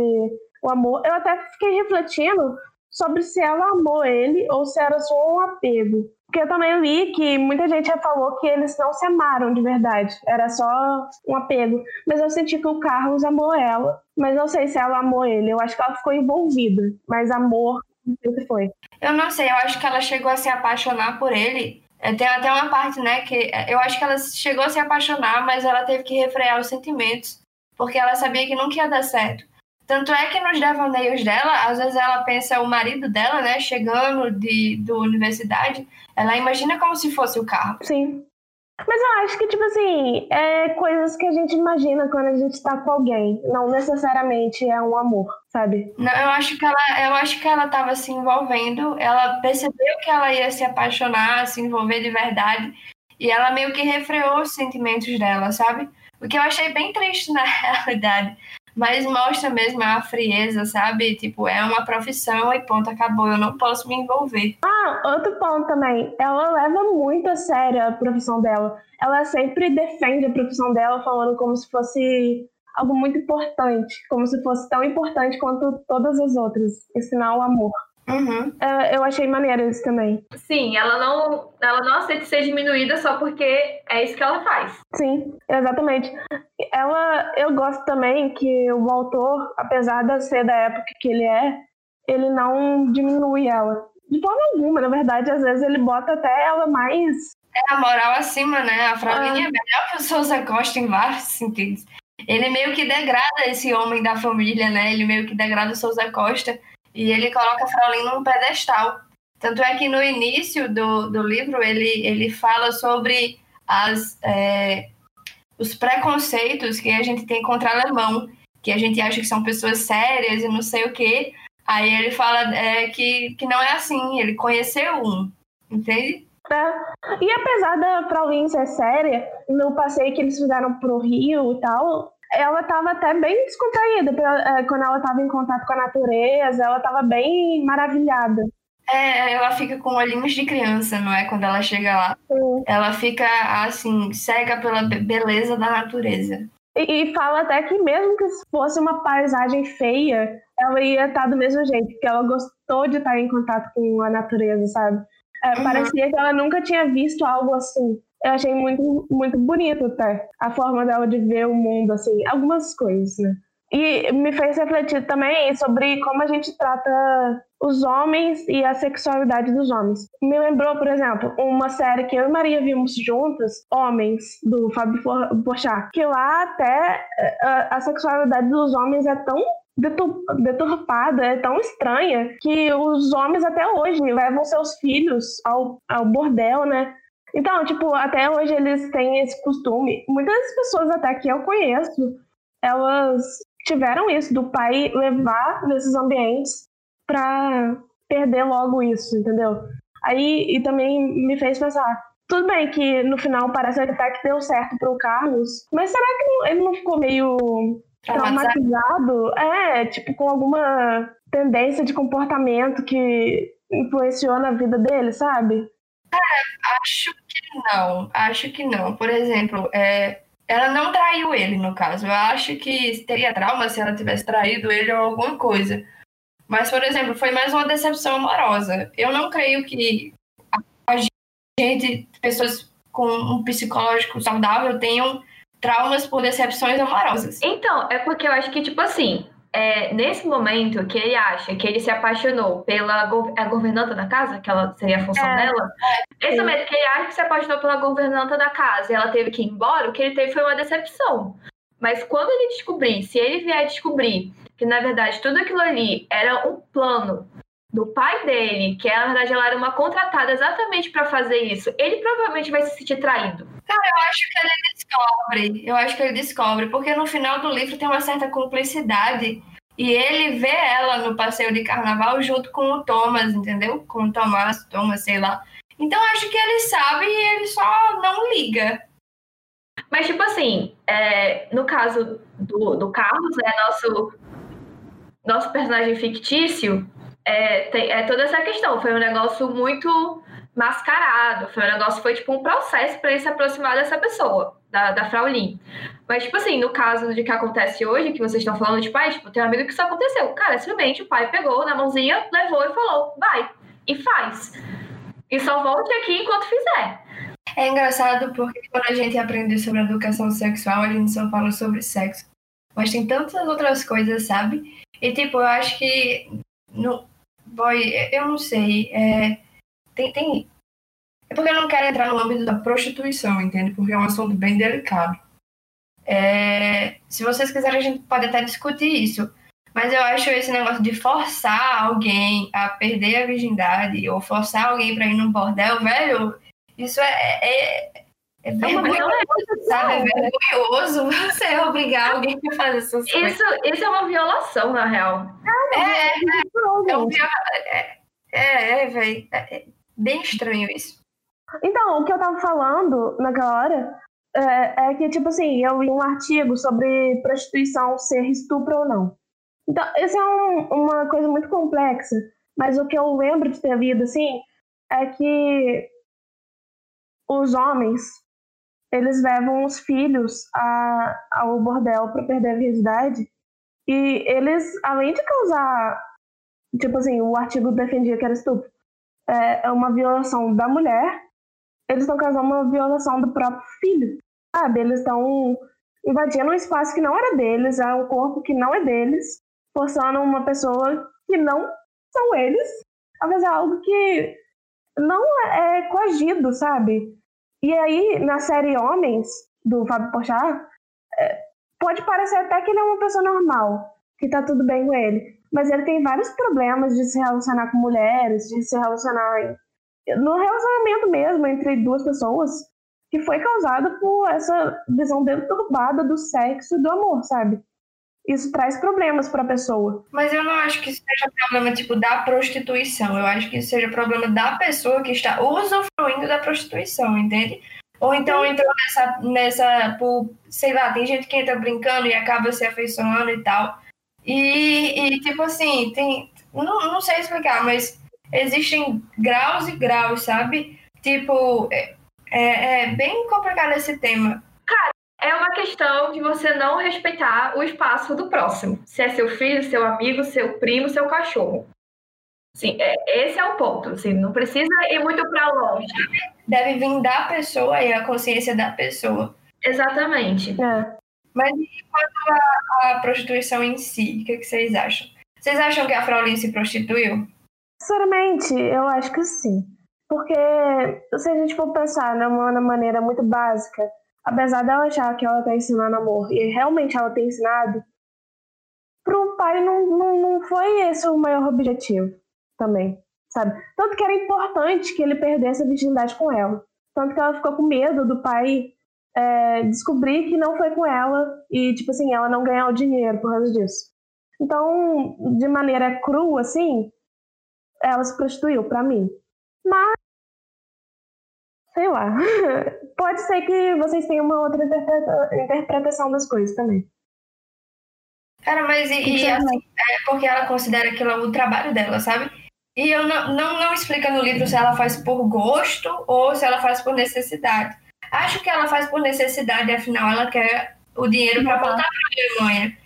o amor. Eu até fiquei refletindo sobre se ela amou ele ou se era só um apego. Porque eu também li que muita gente já falou que eles não se amaram de verdade, era só um apego. Mas eu senti que o Carlos amou ela, mas não sei se ela amou ele. Eu acho que ela ficou envolvida, mas amor sempre foi. Eu não sei, eu acho que ela chegou a se apaixonar por ele tem até uma parte, né, que é, eu acho que ela chegou a se apaixonar, mas ela teve que refrear os sentimentos, porque ela sabia que nunca ia dar certo. Tanto é que nos devaneios dela, às vezes ela pensa o marido dela, né, chegando de, da universidade, ela imagina como se fosse o carro. Sim. Mas eu acho que, tipo assim, é coisas que a gente imagina quando a gente tá com alguém. Não necessariamente é um amor, sabe? Não, eu acho que ela, eu acho que ela tava se envolvendo, ela percebeu que ela ia se apaixonar, se envolver de verdade, e ela meio que refreou os sentimentos dela, sabe? O que eu achei bem triste na realidade mas mostra mesmo a frieza, sabe? Tipo, é uma profissão e ponto, acabou, eu não posso me envolver. Ah, outro ponto também, ela leva muito a sério a profissão dela. Ela sempre defende a profissão dela, falando como se fosse algo muito importante, como se fosse tão importante quanto todas as outras, ensinar o amor. Uhum. Uh, eu achei maneiro isso também. Sim, ela não, ela não aceita ser diminuída só porque é isso que ela faz. Sim, exatamente. Ela, eu gosto também que o autor, apesar de ser da época que ele é, ele não diminui ela. De forma alguma, na verdade, às vezes ele bota até ela mais. É a moral acima, né? A Fraulinha ah. é melhor que o Souza Costa em vários sentidos. Ele meio que degrada esse homem da família, né? Ele meio que degrada o Souza Costa e ele coloca a Fraulein num pedestal. Tanto é que no início do, do livro ele, ele fala sobre as, é, os preconceitos que a gente tem contra alemão, que a gente acha que são pessoas sérias e não sei o quê. Aí ele fala é, que, que não é assim, ele conheceu um, entende? É. E apesar da Fraulein ser séria, no passeio que eles fizeram pro Rio e tal, ela estava até bem descontraída é, quando ela estava em contato com a natureza, ela estava bem maravilhada. É, ela fica com olhinhos de criança, não é? Quando ela chega lá. Sim. Ela fica, assim, cega pela beleza da natureza. E, e, fala até que mesmo que fosse uma paisagem feia, ela ia estar do mesmo jeito, porque ela gostou de estar em contato com a natureza, sabe? É, uhum. Parecia que ela nunca tinha visto algo assim eu achei muito, muito bonito até a forma dela de ver o mundo, assim, algumas coisas, né? E me fez refletir também sobre como a gente trata os homens e a sexualidade dos homens. Me lembrou, por exemplo, uma série que eu e Maria vimos juntas, Homens, do Fábio Porchat, que lá até eh, a, sexualidade dos homens é tão deturpada, é tão estranha que os homens até hoje levam seus filhos ao, ao bordel, né? Então, tipo, até hoje eles têm esse costume. Muitas pessoas até que eu conheço, elas tiveram isso do pai levar nesses ambientes para perder logo isso, entendeu? Aí e também me fez pensar, tudo bem que no final parece até que deu certo pro Carlos, mas será que ele não ficou meio traumatizado? É, tipo, com alguma tendência de comportamento que influenciou na vida dele, sabe? Cara, acho que não. Acho que não. Por exemplo, é, ela não traiu ele, no caso. Eu acho que teria trauma se ela tivesse traído ele ou alguma coisa. Mas, por exemplo, foi mais uma decepção amorosa. Eu não creio que a gente, pessoas com um psicológico saudável, tenham traumas por decepções amorosas. Então, é porque eu acho que, tipo assim, é, nesse momento que ele acha que ele se apaixonou pela a governanta da casa, que ela seria a função é, dela, é, esse momento que ele acha que se apaixonou pela governanta da casa e ela teve que ir embora, o que ele teve foi uma decepção. Mas quando ele descobrir, se ele vier descobrir que na verdade tudo aquilo ali era um plano do pai dele, que na verdade ela era uma contratada exatamente para fazer isso, ele provavelmente vai se sentir traído. Cara, eu acho que ele descobre. Eu acho que ele descobre, porque no final do livro tem uma certa cumplicidade. E ele vê ela no passeio de carnaval junto com o Thomas, entendeu? Com o Tomás, Thomas, sei lá. Então acho que ele sabe e ele só não liga. Mas, tipo assim, é, no caso do, do Carlos, né, nosso, nosso personagem fictício, é, tem, é toda essa questão. Foi um negócio muito mascarado. Foi um negócio, foi tipo um processo para ele se aproximar dessa pessoa, da, da Fraulin. Mas, tipo assim, no caso de que acontece hoje, que vocês estão falando, tipo, ah, tipo, tem um amigo que isso aconteceu. Cara, simplesmente o pai pegou na mãozinha, levou e falou, vai, e faz. E só volte aqui enquanto fizer. É engraçado porque quando a gente aprende sobre educação sexual, a gente só fala sobre sexo. Mas tem tantas outras coisas, sabe? E, tipo, eu acho que. No, boy, eu não sei. É, tem, tem É porque eu não quero entrar no âmbito da prostituição, entende? Porque é um assunto bem delicado. É, se vocês quiserem, a gente pode até discutir isso. Mas eu acho esse negócio de forçar alguém a perder a virgindade ou forçar alguém para ir num bordel, velho, isso é, é, é vergonhoso, sabe? É vergonhoso você obrigar alguém a fazer essas coisas. Isso, isso é uma violação, na real. É, é, é, um viola... é, é, é velho. É bem estranho isso. Então, o que eu tava falando naquela hora é, é, que, tipo assim, eu li um artigo sobre prostituição ser estupro ou não. Então, isso é um, uma coisa muito complexa, mas o que eu lembro de ter lido, assim, é que os homens eles levam os filhos a, ao bordel para perder a virgindade e eles, além de causar, tipo assim, o artigo defendia que era estupro, é, é uma violação da mulher, eles estão causando uma violação do próprio filho, sabe? Eles estão invadindo um espaço que não era deles, é um corpo que não é deles, forçando uma pessoa que não são eles a fazer algo que não é coagido, sabe? E aí, na série Homens, do Fábio Porchat, é, pode parecer até que ele é uma pessoa normal, que tá tudo bem com ele. Mas ele tem vários problemas de se relacionar com mulheres, de se relacionar no relacionamento mesmo entre duas pessoas, que foi causado por essa visão deturbada do sexo e do amor, sabe? Isso traz problemas para a pessoa. Mas eu não acho que isso seja problema tipo da prostituição. Eu acho que isso seja problema da pessoa que está usufruindo da prostituição, entende? Ou então entrou nessa, nessa por, sei lá, tem gente que entra brincando e acaba se afeiçoando e tal. E, e tipo assim, tem. Não, não sei explicar, mas existem graus e graus, sabe? Tipo, é, é, é bem complicado esse tema. Cara, é uma questão de você não respeitar o espaço do próximo. Se é seu filho, seu amigo, seu primo, seu cachorro. Sim, é, esse é o ponto. Assim, não precisa ir muito para longe. Deve vir da pessoa e a consciência da pessoa. Exatamente. É. Mas e quanto à prostituição em si, o que, que, vocês acham? Vocês acham que a Frauline se prostituiu? Sinceramente, eu acho que sim. Porque se a gente for pensar de uma maneira muito básica, apesar dela achar que ela está ensinando amor, e realmente ela tem ensinado, para o pai não, não, não foi esse o maior objetivo também, sabe? Tanto que era importante que ele perdesse a virgindade com ela. Tanto que ela ficou com medo do pai é, descobrir que não foi com ela e, tipo assim, ela não ganhar o dinheiro por causa disso. Então, de maneira crua, assim, ela se prostituiu para mim. Mas sei lá. Pode ser que vocês tenham uma outra interpreta interpretação das coisas também. Cara, mas e, e assim, é porque ela considera aquilo o trabalho dela, sabe? E eu não, não, não explica no livro se ela faz por gosto ou se ela faz por necessidade. Acho que ela faz por necessidade, afinal ela quer o dinheiro para voltar para a Alemanha.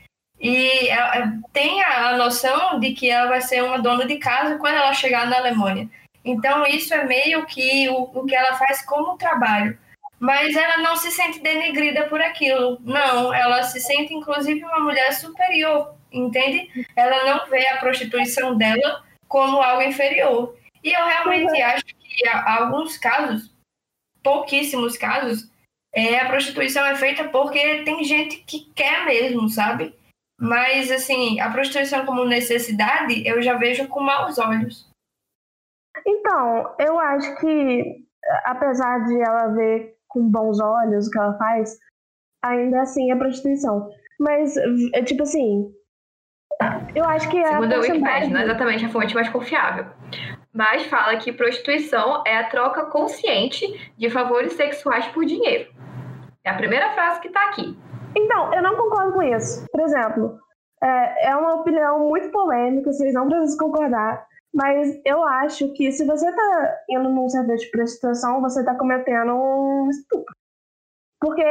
E ela tem a noção de que ela vai ser uma dona de casa quando ela chegar na Alemanha. Então, isso é meio que o, o que ela faz como trabalho. Mas ela não se sente denegrida por aquilo. Não, ela se sente, inclusive, uma mulher superior, entende? Ela não vê a prostituição dela como algo inferior. E eu realmente uhum. acho que, há alguns casos, pouquíssimos casos, é, a prostituição é feita porque tem gente que quer mesmo, sabe? Mas, assim, a prostituição como necessidade, eu já vejo com maus olhos. Então, eu acho que, apesar de ela ver com bons olhos o que ela faz, ainda assim é prostituição. Mas, é, tipo assim, eu acho que é. Segundo a Wikipedia, não é exatamente a fonte mais confiável. Mas fala que prostituição é a troca consciente de favores sexuais por dinheiro. É a primeira frase que está aqui. Então, eu não concordo com isso. Por exemplo, é, é uma opinião muito polêmica, vocês não precisam concordar. Mas eu acho que se você tá indo num serviço de prostituição, você tá cometendo um estupro. Porque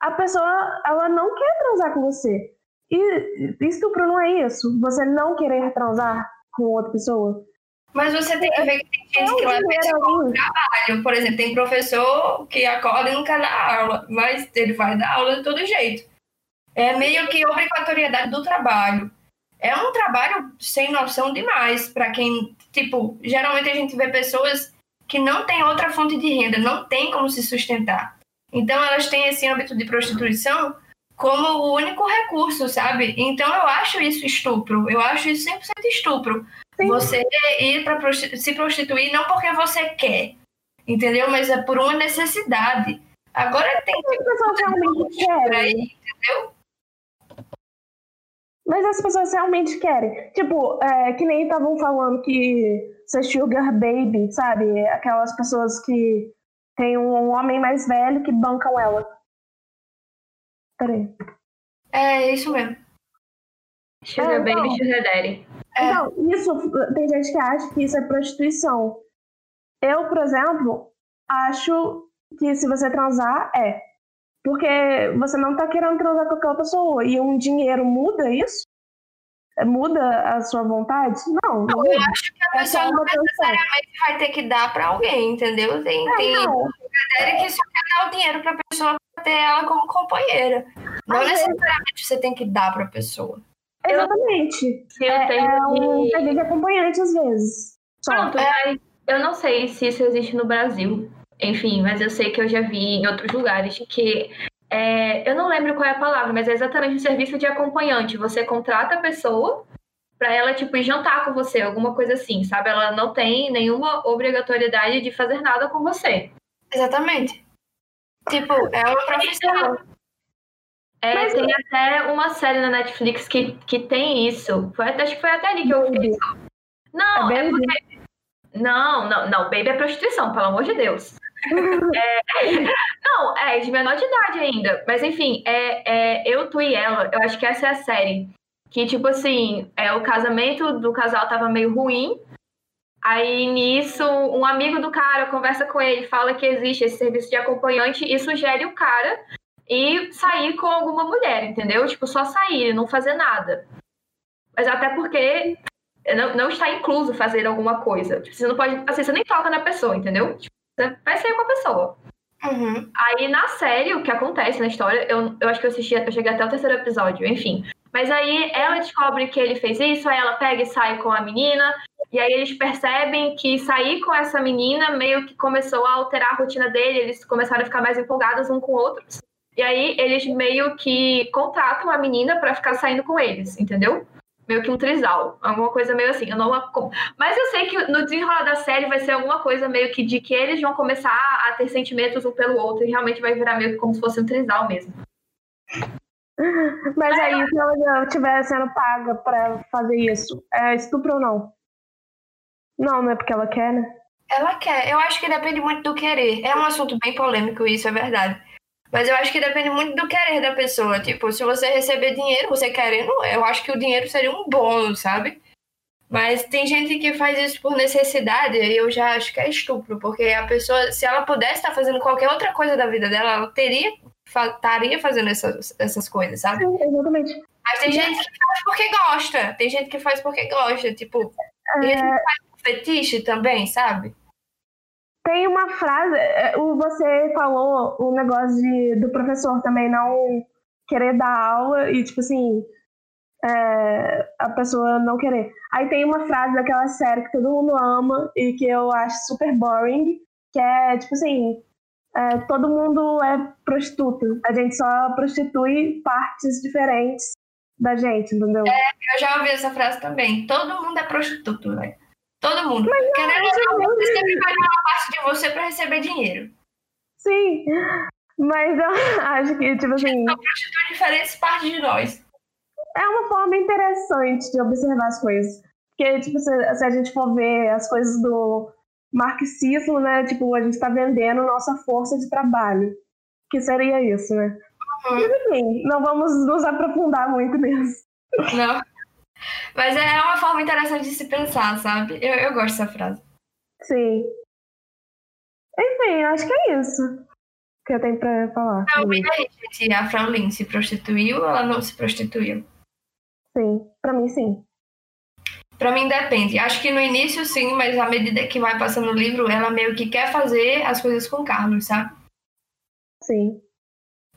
a pessoa, ela não quer transar com você. E estupro não é isso. Você não querer transar com outra pessoa. Mas você tem que ver que tem gente que como trabalho. Por exemplo, tem professor que acorda e não quer dar aula, mas ele vai dar aula de todo jeito. É meio que obrigatoriedade do trabalho é um trabalho sem noção demais para quem, tipo, geralmente a gente vê pessoas que não têm outra fonte de renda, não tem como se sustentar. Então elas têm esse âmbito de prostituição como o único recurso, sabe? Então eu acho isso estupro, eu acho isso 100% estupro. Sim. Você ir para prostitu se prostituir não porque você quer, entendeu? Mas é por uma necessidade. Agora tem que. As pessoas realmente querem. entendeu? Mas as pessoas realmente querem. Tipo, é, que nem estavam falando que você sugar baby, sabe? Aquelas pessoas que tem um homem mais velho que bancam ela. Peraí. É isso mesmo. Sugar é, baby, então, sugar daddy. É. Então, isso, tem gente que acha que isso é prostituição. Eu, por exemplo, acho que se você transar, é. Porque você não tá querendo transar com aquela pessoa. E um dinheiro muda isso? Muda a sua vontade? Não. não eu acho que a é pessoa não necessariamente vai ter que dar pra alguém, entendeu? Tem, é, tem galera que só quer dar o dinheiro pra pessoa pra ter ela como companheira. Não necessariamente vezes... você tem que dar pra pessoa. Exatamente. Eu, é, tenho é um que... de acompanhante às vezes. Pronto, é. eu não sei se isso existe no Brasil. Enfim, mas eu sei que eu já vi em outros lugares que é, eu não lembro qual é a palavra, mas é exatamente o serviço de acompanhante. Você contrata a pessoa para ela tipo ir jantar com você, alguma coisa assim, sabe? Ela não tem nenhuma obrigatoriedade de fazer nada com você. Exatamente. Tipo, é uma profissão. É, Mas, tem até uma série na Netflix que, que tem isso. Foi, acho que foi até ali que eu vi. Não, é, é porque. Não, não, não, baby é prostituição, pelo amor de Deus. é, não, é de menor de idade ainda. Mas enfim, é, é, eu, tu e ela, eu acho que essa é a série. Que, tipo assim, é, o casamento do casal tava meio ruim. Aí nisso, um amigo do cara conversa com ele, fala que existe esse serviço de acompanhante e sugere o cara e sair com alguma mulher, entendeu? Tipo, só sair, não fazer nada. Mas até porque não, não está incluso fazer alguma coisa. Tipo, você não pode. Assim, você nem toca na pessoa, entendeu? Tipo, você vai sair com a pessoa. Uhum. Aí na série, o que acontece na história, eu, eu acho que eu assisti, eu cheguei até o terceiro episódio, enfim. Mas aí ela descobre que ele fez isso, aí ela pega e sai com a menina, e aí eles percebem que sair com essa menina meio que começou a alterar a rotina dele, eles começaram a ficar mais empolgados um com outros. E aí eles meio que contratam a menina para ficar saindo com eles, entendeu? Meio que um trisal, alguma coisa meio assim. Eu não... Mas eu sei que no desenrolar da série vai ser alguma coisa meio que de que eles vão começar a ter sentimentos um pelo outro e realmente vai virar meio que como se fosse um trisal mesmo. Mas aí, se ela estiver sendo paga pra fazer isso, é estupro ou não? Não, não é porque ela quer, né? Ela quer. Eu acho que depende muito do querer. É um assunto bem polêmico, isso é verdade. Mas eu acho que depende muito do querer da pessoa. Tipo, se você receber dinheiro, você querendo, eu acho que o dinheiro seria um bônus, sabe? Mas tem gente que faz isso por necessidade e eu já acho que é estupro, porque a pessoa, se ela pudesse estar fazendo qualquer outra coisa da vida dela, ela teria estaria fazendo essas, essas coisas, sabe? Sim, exatamente. Mas tem gente que faz porque gosta, tem gente que faz porque gosta, tipo, tem gente que é. faz fetiche também, sabe? Tem uma frase, é, você falou o negócio de, do professor também não querer dar aula e, tipo assim, é, a pessoa não querer. Aí tem uma frase daquela série que todo mundo ama e que eu acho super boring, que é, tipo assim, é, todo mundo é prostituta. A gente só prostitui partes diferentes da gente, entendeu? É, eu já ouvi essa frase também. Todo mundo é prostituto, velho. Todo mundo. Mas Querendo ou não, você sempre vai dar uma parte de você para receber dinheiro. Sim. Mas eu acho que, tipo assim. Só prostitui diferentes partes de nós. É uma forma interessante de observar as coisas. Porque, tipo, se, se a gente for ver as coisas do marxismo, né? Tipo, a gente está vendendo nossa força de trabalho. Que seria isso, né? Uhum. Mas, enfim, não vamos nos aprofundar muito nisso. Não. Mas é uma forma interessante de se pensar, sabe? Eu, eu gosto dessa frase. Sim. Enfim, acho que é isso que eu tenho pra falar. Não, e aí, gente? A Fraulin se prostituiu ou ela não se prostituiu? Sim, pra mim sim. Pra mim depende. Acho que no início sim, mas à medida que vai passando o livro, ela meio que quer fazer as coisas com Carlos, sabe? Sim.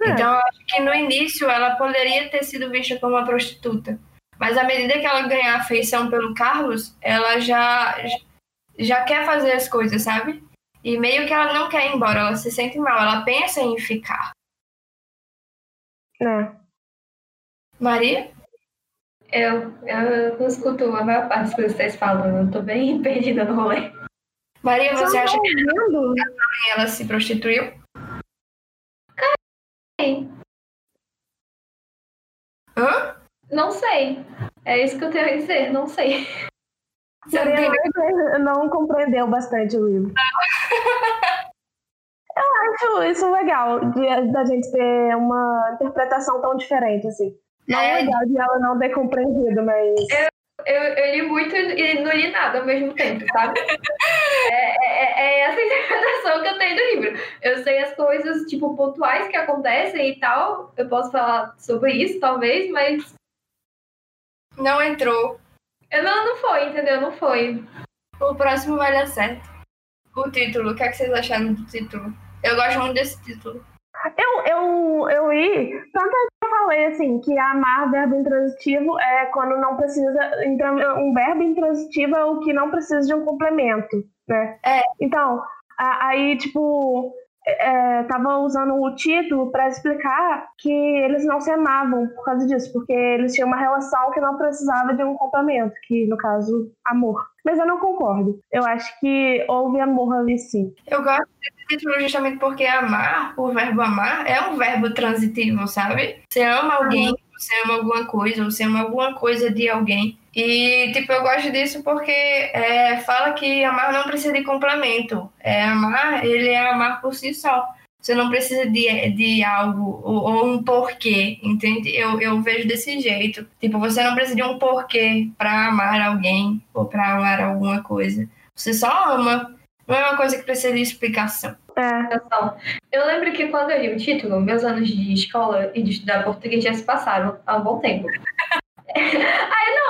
Então, é. acho que no início ela poderia ter sido vista como uma prostituta. Mas à medida que ela ganha afeição pelo Carlos, ela já, já quer fazer as coisas, sabe? E meio que ela não quer ir embora, ela se sente mal, ela pensa em ficar. É. Maria? Eu, eu não escuto a maior parte das coisas que vocês falam, eu tô bem perdida no rolê. Maria, você Só acha que ouvindo. ela se prostituiu? Sim, Hã? Não sei. É isso que eu tenho a dizer, não sei. Você não compreendeu bastante o livro. Eu acho isso legal, de, da gente ter uma interpretação tão diferente, assim. Não é É. legal de ela não ter compreendido, mas. Eu, eu li muito e não li nada ao mesmo tempo, sabe? É, é- é essa interpretação que eu tenho do livro. Eu sei as coisas, tipo, pontuais que acontecem e tal. Eu posso falar sobre isso, talvez, mas Não entrou. eu não, não foi, entendeu? Não foi. O próximo vai dar certo. O título, o que, é que vocês acharam do título? Eu gosto muito desse título. Eu, eu, eu li, tanto é que eu falei assim, que amar verbo intransitivo é quando não precisa. Então, um verbo intransitivo é o que não precisa de um complemento, né? É. Então, a- aí, tipo, é, tava usando o título para explicar que eles não se amavam por causa disso, porque eles tinham uma relação que não precisava de um complemento, que no caso, amor. Mas eu não concordo. Eu acho que houve amor ali sim. Eu gosto desse título justamente porque amar, o verbo amar, é um verbo transitivo, sabe? Você ama alguém, você ama alguma coisa, você ama alguma coisa de alguém. E, tipo, eu gosto disso porque é, fala que amar não precisa de complemento. É, amar, ele é amar por si só. Você não precisa de, de algo ou, ou um porquê, entende? Eu, eu vejo desse jeito. Tipo, você não precisa de um porquê pra amar alguém ou pra amar alguma coisa. Você só ama. Não é uma coisa que precisa de explicação. É. Eu lembro que quando eu li o título, meus anos de escola e de estudar português já se passaram há um bom tempo. Aí não,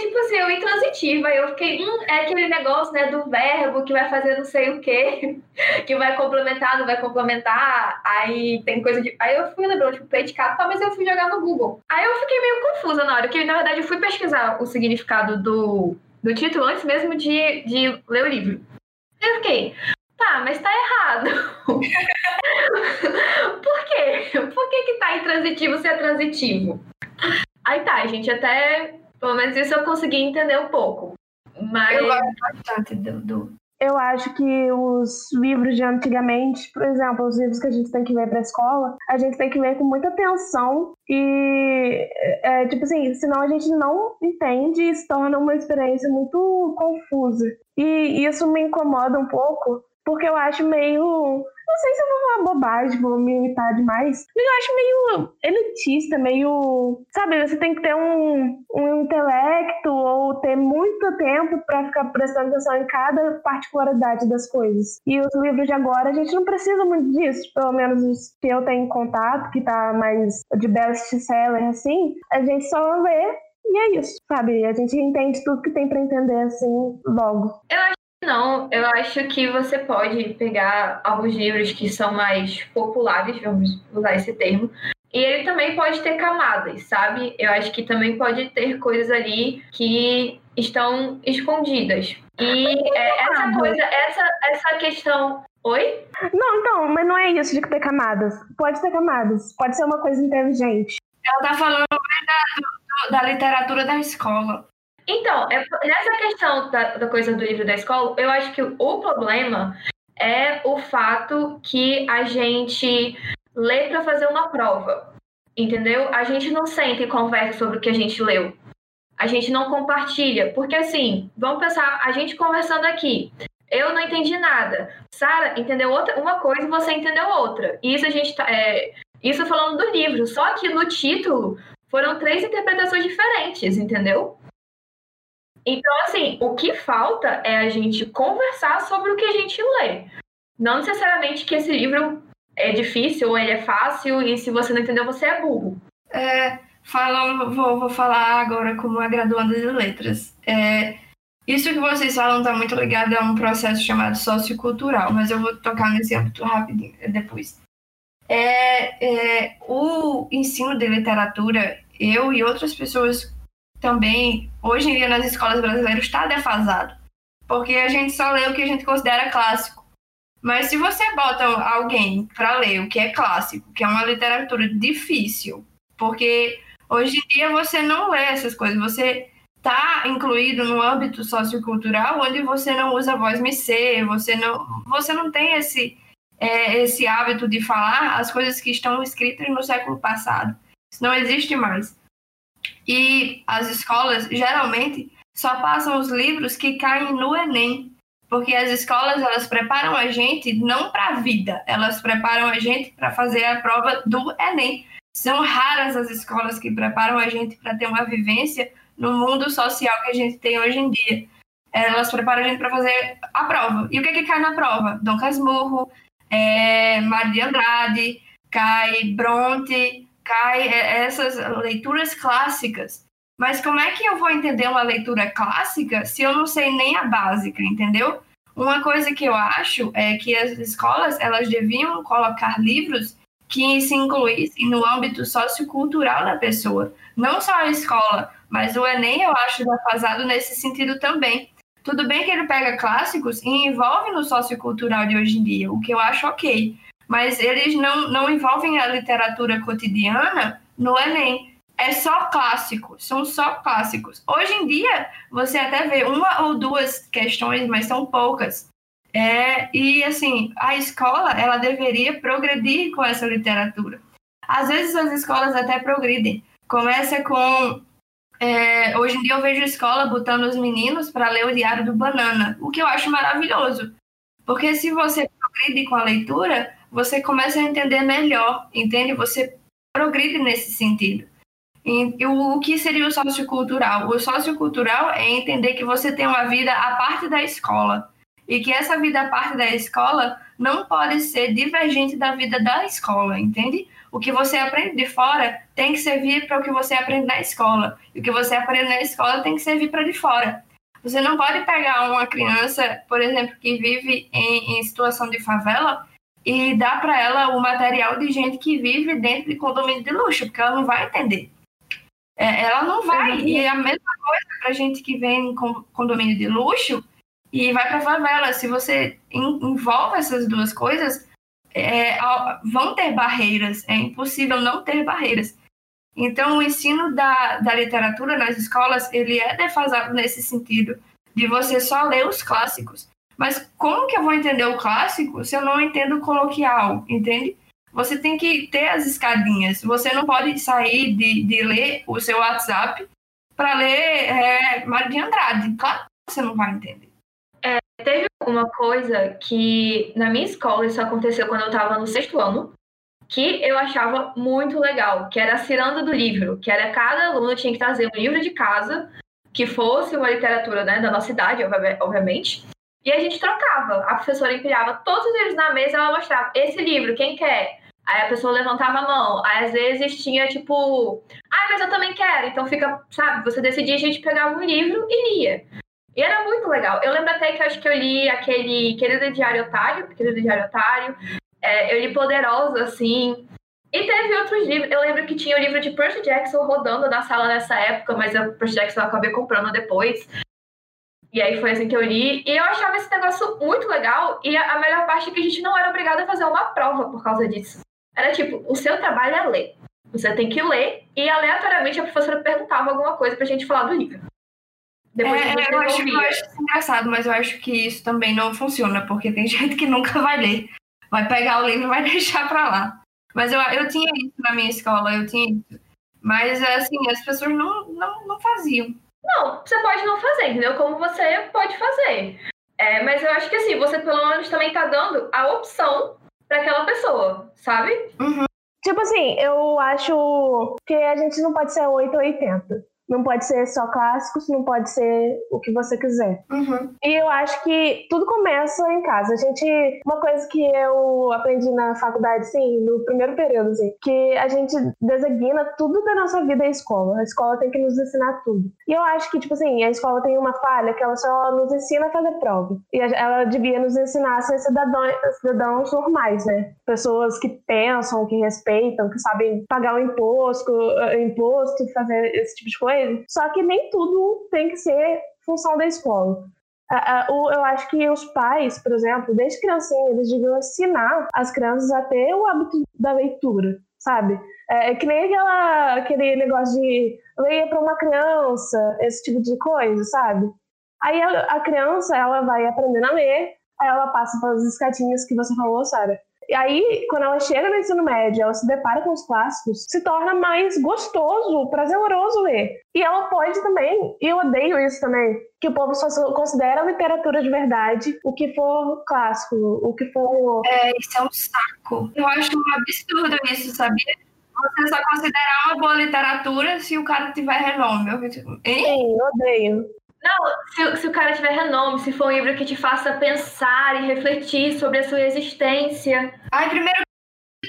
tipo assim, eu intransitiva, eu fiquei, hum, é aquele negócio, né, do verbo que vai fazer não sei o quê, que vai complementar, não vai complementar, aí tem coisa de. Aí eu fui lembrando, tipo, predicado, tá, mas eu fui jogar no Google. Aí eu fiquei meio confusa na hora, que na verdade eu fui pesquisar o significado do, do título antes mesmo de, de ler o livro. Eu fiquei, tá, mas tá errado. Por quê? Por que que tá intransitivo se é transitivo? Aí tá, gente, até pelo menos isso eu consegui entender um pouco. Mas Eu gosto bastante do. do... Eu acho que os livros de antigamente, por exemplo, os livros que a gente tem que ler para a escola, a gente tem que ler com muita atenção e, é, tipo assim, senão a gente não entende e se torna uma experiência muito confusa. E isso me incomoda um pouco, porque eu acho meio. Não sei se eu vou falar bobagem, vou me imitar demais, mas eu acho meio elitista, meio. Sabe, você tem que ter um, um intelecto ou ter muito tempo para ficar prestando atenção em cada particularidade das coisas. E os livros de agora, a gente não precisa muito disso, pelo menos os que eu tenho em contato, que tá mais de best-seller assim, a gente só lê. E é isso, sabe? A gente entende tudo que tem para entender assim logo. Não, eu acho que você pode pegar alguns livros que são mais populares, vamos usar esse termo, e ele também pode ter camadas, sabe? Eu acho que também pode ter coisas ali que estão escondidas. E é, essa coisa, essa, essa questão. Oi? Não, então, mas não é isso de ter camadas. Pode ter camadas. Pode ser uma coisa inteligente. Ela tá falando mais da, do- da literatura da escola. Então, é- nessa questão da, da coisa do livro da escola, eu acho que o problema é o fato que a gente lê para fazer uma prova, entendeu? A gente não senta e conversa sobre o que a gente leu. A gente não compartilha, porque assim, vamos pensar, a gente conversando aqui. Eu não entendi nada. Sara entendeu outra, uma coisa e você entendeu outra. Isso a gente tá, é, isso falando do livro. Só que no título foram três interpretações diferentes, entendeu? Então, assim, o que falta é a gente conversar sobre o que a gente lê. Não necessariamente que esse livro é difícil ou ele é fácil e se você não entendeu, você é burro. É, vou, vou falar agora como uma graduanda de letras. É, isso que vocês falam está muito ligado a um processo chamado sociocultural, mas eu vou tocar nesse âmbito rapidinho depois. É, é, o ensino de literatura, eu e outras pessoas também, hoje em dia nas escolas brasileiras, está defasado. Porque a gente só lê o que a gente considera clássico. Mas se você bota alguém para ler o que é clássico, que é uma literatura difícil, porque hoje em dia você não lê essas coisas, você está incluído no âmbito sociocultural onde você não usa voz mecê, você não, você não tem esse, é, esse hábito de falar as coisas que estão escritas no século passado. Isso não existe mais. E as escolas, geralmente, só passam os livros que caem no Enem. Porque as escolas, elas preparam a gente não para a vida, elas preparam a gente para fazer a prova do Enem. São raras as escolas que preparam a gente para ter uma vivência no mundo social que a gente tem hoje em dia. Elas preparam a gente para fazer a prova. E o que, que cai na prova? Dom Casmurro, é, Maria Andrade, cai Bronte, cai é, essas leituras clássicas. Mas como é que eu vou entender uma leitura clássica se eu não sei nem a básica, entendeu? Uma coisa que eu acho é que as escolas elas deviam colocar livros que se incluíssem no âmbito sociocultural da pessoa. Não só a escola, mas o Enem eu acho defasado nesse sentido também. Tudo bem que ele pega clássicos e envolve no sociocultural de hoje em dia, o que eu acho ok. Mas eles não, não envolvem a literatura cotidiana no Enem. É só clássico, são só clássicos. Hoje em dia, você até vê uma ou duas questões, mas são poucas. É, e assim, a escola ela deveria progredir com essa literatura. Às vezes as escolas até progridem. Começa com é, hoje em dia eu vejo escola botando os meninos para ler o Diário do Banana, o que eu acho maravilhoso. Porque se você progride com a leitura, você começa a entender melhor, entende? Você progride nesse sentido. E, o, que seria o sociocultural? O sociocultural é entender que você tem uma vida à parte da escola e que essa vida à parte da escola não pode ser divergente da vida da escola, entende? O que você aprende de fora tem que servir para o que você aprende na escola. E o que você aprende na escola tem que servir para de fora. Você não pode pegar uma criança, por exemplo, que vive em, em situação de favela e dar para ela o material de gente que vive dentro de condomínio de luxo, porque ela não vai entender. É, ela não vai. E é a mesma coisa para gente que vem em condomínio de luxo e vai para favela. Se você envolve essas duas coisas, é, vão ter barreiras, é impossível não ter barreiras. Então, o ensino da, da literatura nas escolas, ele é defasado nesse sentido, de você só ler os clássicos. Mas como que eu vou entender o clássico se eu não entendo o coloquial, entende? Você tem que ter as escadinhas. Você não pode sair de, de ler o seu WhatsApp para ler é, Mário de Andrade. Claro que você não vai entender. Teve uma coisa que na minha escola isso aconteceu quando eu estava no sexto ano, que eu achava muito legal, que era a ciranda do livro, que era cada aluno tinha que trazer um livro de casa que fosse uma literatura né, da nossa idade, obviamente, e a gente trocava. A professora empilhava todos os livros na mesa e ela mostrava esse livro, quem quer? Aí a pessoa levantava a mão. Aí às vezes tinha tipo, ah, mas eu também quero. Então fica, sabe, você decidia, a gente pegava um livro e lia. E era muito legal. Eu lembro até que acho que eu li aquele Querido Diário Otário, Querido Diário Otário. É, eu li Poderoso, assim. E teve outros livros. Eu lembro que tinha o livro de Percy Jackson rodando na sala nessa época, mas o Percy Jackson eu acabei comprando depois. E aí foi assim que eu li. E eu achava esse negócio muito legal. E a, melhor parte é que a gente não era obrigado a fazer uma prova por causa disso. Era tipo, o seu trabalho é ler. Você tem que ler e aleatoriamente a professora perguntava alguma coisa pra gente falar do livro. Depois é, eu, acho, eu acho engraçado, mas eu acho que isso também não funciona, porque tem gente que nunca vai ler. Vai pegar o livro e vai deixar para lá. Mas eu, eu tinha isso na minha escola, eu tinha isso. Mas, assim, as pessoas não, não, não faziam. Não, você pode não fazer, entendeu? Como você pode fazer. É, mas eu acho que, assim, você pelo menos também tá dando a opção para aquela pessoa, sabe? Uhum. Tipo assim, eu acho que a gente não pode ser 8 ou 80. Não pode ser só clássicos, não pode ser o que você quiser. Uhum. E eu acho que tudo começa em casa. A gente. Uma coisa que eu aprendi na faculdade, sim, no primeiro período, assim, que a gente designa tudo da nossa vida à escola. A escola tem que nos ensinar tudo. E eu acho que, tipo assim, a escola tem uma falha que ela só nos ensina a fazer prova. E ela devia nos ensinar a ser cidadãos, cidadãos normais, né? Pessoas que pensam, que respeitam, que sabem pagar o imposto, imposto, fazer esse tipo de coisa só que nem tudo tem que ser função da escola. Eu acho que os pais, por exemplo, desde criancinha, eles deviam ensinar as crianças a ter o hábito da leitura, sabe? É, é que nem aquela, aquele negócio de leia para uma criança, esse tipo de coisa, sabe? Aí a, a criança, ela vai aprendendo a ler, aí ela passa pelas escadinhas que você falou, Sara. E aí, quando ela chega no ensino médio, ela se depara com os clássicos, se torna mais gostoso, prazeroso ler. E ela pode também, e eu odeio isso também, que o povo só considera literatura de verdade o que for clássico, o que for. É, isso é um saco. Eu acho um absurdo isso, sabia? Você só considerar uma boa literatura se o cara tiver renome. Eu, hein? Sim, eu odeio. Não, se, se, o cara tiver renome, se for um livro que te faça pensar e refletir sobre a sua existência. Ai, primeiro,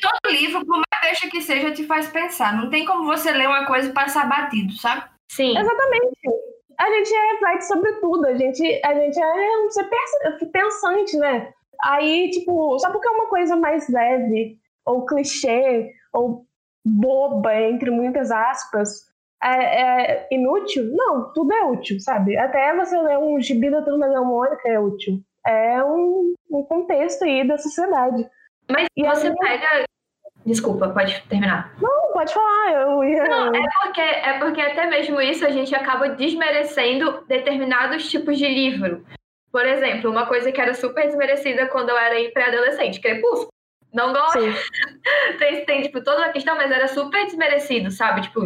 todo livro, por mais deixa que seja, te faz pensar. Não tem como você ler uma coisa e passar batido, sabe? Sim. Exatamente. A gente é reflete sobre tudo, a gente, a gente é um ser pensante, né? Aí, tipo, só porque é uma coisa mais leve, ou clichê, ou boba, entre muitas aspas, é, é, inútil? Não, tudo é útil, sabe? Até você ler um gibi da Turma da Mônica é útil. É um, um contexto aí da sociedade. Mas e você aí... pega... Desculpa, pode terminar. Não, pode falar. Eu ia... Não, é porque, é porque até mesmo isso a gente acaba desmerecendo determinados tipos de livro. Por exemplo, uma coisa que era super desmerecida quando eu era pré-adolescente, Crepúsculo. Não gosto. tem, tem, tipo, toda uma questão, mas era super desmerecido, sabe? Tipo,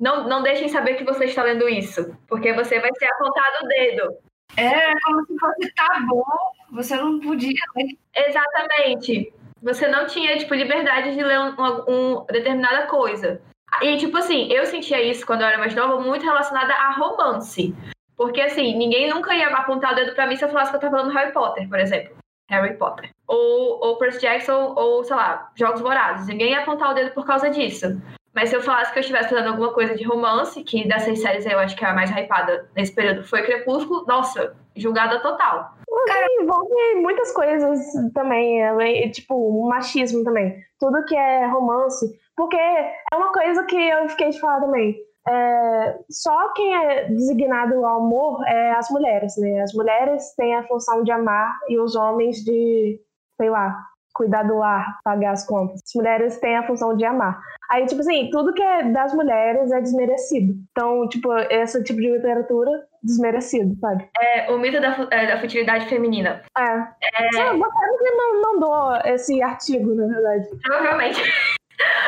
não, não deixem saber que você está lendo isso, porque você vai ser apontado o dedo. É como se fosse tabu, você não podia. Né? Exatamente. Você não tinha, tipo, liberdade de ler um, um, determinada coisa. E, tipo assim, eu sentia isso quando eu era mais nova, muito relacionada a romance. Porque, assim, ninguém nunca ia apontar o dedo pra mim se eu falasse que eu tava falando Harry Potter, por exemplo. Harry Potter. Ou, ou Percy Jackson, ou, sei lá, Jogos Vorazes. Ninguém ia apontar o dedo por causa disso. Mas se eu falasse que eu estivesse fazendo alguma coisa de romance, que dessas séries eu acho que é a mais hypada nesse período foi Crepúsculo, nossa, julgada total. Cara, envolve muitas coisas também, tipo, machismo também. Tudo que é romance. Porque é uma coisa que eu fiquei de falar também. É, só quem é designado ao amor é as mulheres, né? As mulheres têm a função de amar e os homens de, sei lá, cuidar do lar, pagar as contas. As mulheres têm a função de amar. Aí, tipo assim, tudo que é das mulheres é desmerecido. Então, tipo, esse tipo de literatura, desmerecido, sabe? É, o mito da, é, da futilidade feminina. É. é... Você que não mandou esse artigo, na verdade. Provavelmente. É.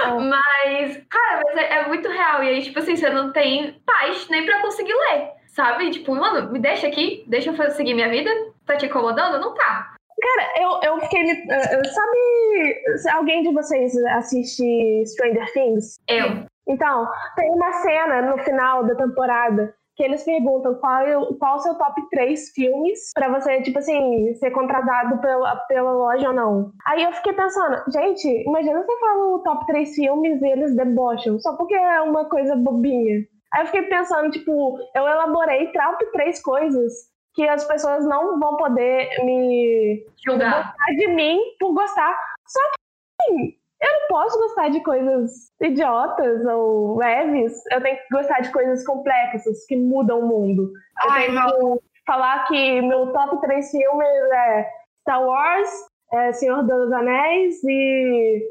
Mas, cara, mas é, é, muito real. E aí, tipo assim, você não tem paz nem pra conseguir ler, sabe? Tipo, mano, me deixa aqui, deixa eu seguir minha vida. Tá te incomodando? Não tá. Cara, eu, eu fiquei. Uh, sabe. Alguém de vocês assiste Stranger Things? Eu. Então, tem uma cena no final da temporada que eles perguntam qual, qual o seu top 3 filmes para você, tipo assim, ser contratado pela, pela loja ou não. Aí eu fiquei pensando, gente, imagina você fala o top 3 filmes e eles debocham, só porque é uma coisa bobinha. Aí eu fiquei pensando, tipo, eu elaborei top 3 coisas que as pessoas não vão poder me julgar de mim por gostar. Só que assim, eu não posso gostar de coisas idiotas ou leves. Eu tenho que gostar de coisas complexas que mudam o mundo. Ai, eu tenho não. que falar que meu top 3 filmes é Star Wars, é Senhor dos Anéis e.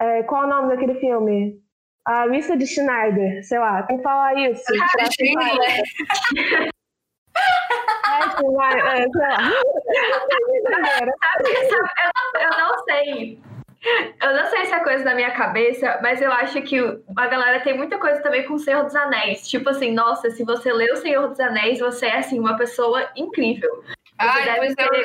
É, qual é o nome daquele filme? A lista de Schneider, sei lá, tem que falar isso. Cara, é, eu não sei. Eu não sei se é coisa da minha cabeça, mas eu acho que a galera tem muita coisa também com o Senhor dos Anéis. Tipo assim, nossa, se você lê o Senhor dos Anéis, você é assim, uma pessoa incrível. Você deve ter... eu...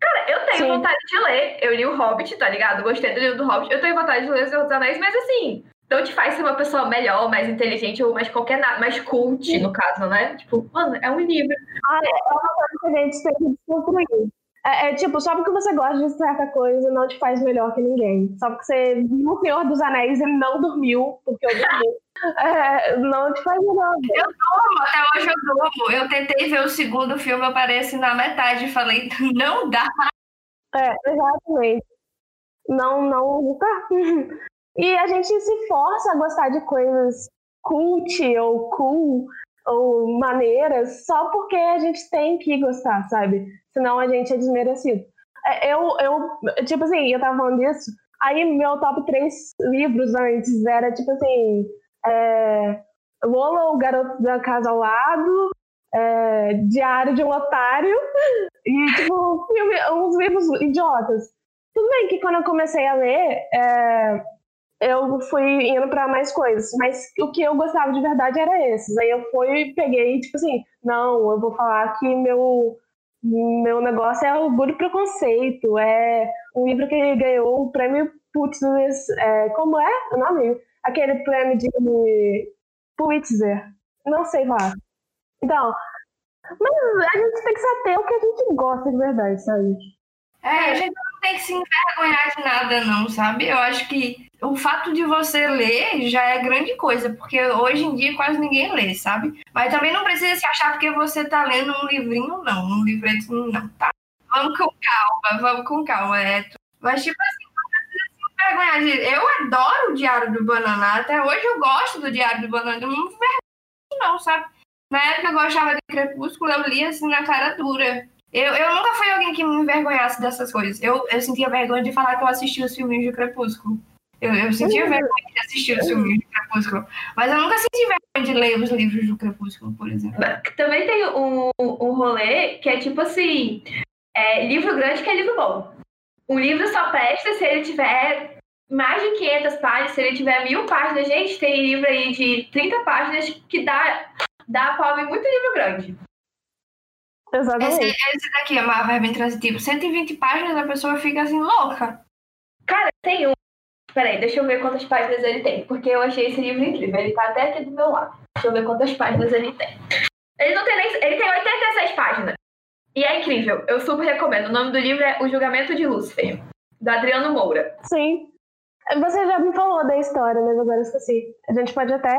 Cara, eu tenho Sim. vontade de ler. Eu li o Hobbit, tá ligado? Gostei do livro do Hobbit. Eu tenho vontade de ler o Senhor dos Anéis, mas assim, não te faz ser uma pessoa melhor, mais inteligente ou mais qualquer nada, mais cult, no caso, né? Tipo, mano, é um livro. Ah, é uma coisa que a gente tem que desconstruir. É, é, tipo, só porque você gosta de certa coisa não te faz melhor que ninguém. Só porque você viu o Senhor dos Anéis e não dormiu, porque eu dormi. é, não te faz melhor. Eu durmo, até hoje eu durmo. Eu tentei ver o segundo filme, eu pareci na metade e falei, não dá. É, exatamente. Não, não dá. E a gente se força a gostar de coisas cult ou cool ou maneiras só porque a gente tem que gostar, sabe? Senão a gente é desmerecido. É, eu, eu, tipo assim, eu tava falando disso, aí meu top 3 livros antes era tipo assim, é, Lola, o garoto da casa ao lado, é, Diário de um Otário, e tipo, filme, uns livros idiotas. Tudo bem que quando eu comecei a ler, é, eu fui indo para mais coisas, mas o que eu gostava de verdade era esses. Aí eu fui peguei, tipo assim, não, eu vou falar que meu meu negócio é Orgulho e Preconceito, é um livro que ganhou o prêmio Pulitzer, é, como é o nome? Aquele prêmio de Pulitzer, não sei lá. Então, mas a gente tem que saber o que a gente gosta de verdade, sabe? É, a gente não tem que se envergonhar de nada, não, sabe? Eu acho que o fato de você ler já é grande coisa, porque hoje em dia quase ninguém lê, sabe? Mas também não precisa se achar porque você tá lendo um livrinho, não, um livreto, não, tá? Vamos com calma, vamos com calma, é. Mas, tipo assim, não precisa se envergonhar. Eu adoro o Diário do Banana, até hoje eu gosto do Diário do Banana, não me envergonho, não, sabe? Na época eu gostava de Crepúsculo, eu li assim na cara dura. Eu, eu nunca fui alguém que me envergonhasse dessas coisas. Eu, eu sentia vergonha de falar que eu assistia os filmes de Crepúsculo. Eu, eu sentia vergonha de assistir os filmes de Crepúsculo. Mas eu nunca senti vergonha de ler os livros do Crepúsculo, por exemplo. Também tem um, um rolê que é tipo assim: é, livro grande que é livro bom. Um livro só presta se ele tiver mais de 500 páginas, se ele tiver mil páginas. Gente, tem livro aí de 30 páginas que dá, dá ouvir muito livro grande. Exatamente. Esse, esse daqui é uma verba intransitivo. 120 páginas, a pessoa fica assim louca. Cara, tem um. Peraí, deixa eu ver quantas páginas ele tem, porque eu achei esse livro incrível. Ele tá até aqui do meu lado. Deixa eu ver quantas páginas ele tem. Ele não tem nem. Ele tem 86 páginas. E é incrível. Eu super recomendo. O nome do livro é O Julgamento de Lúcifer, do Adriano Moura. Sim. Você já me falou da história, mas agora eu esqueci. A gente pode até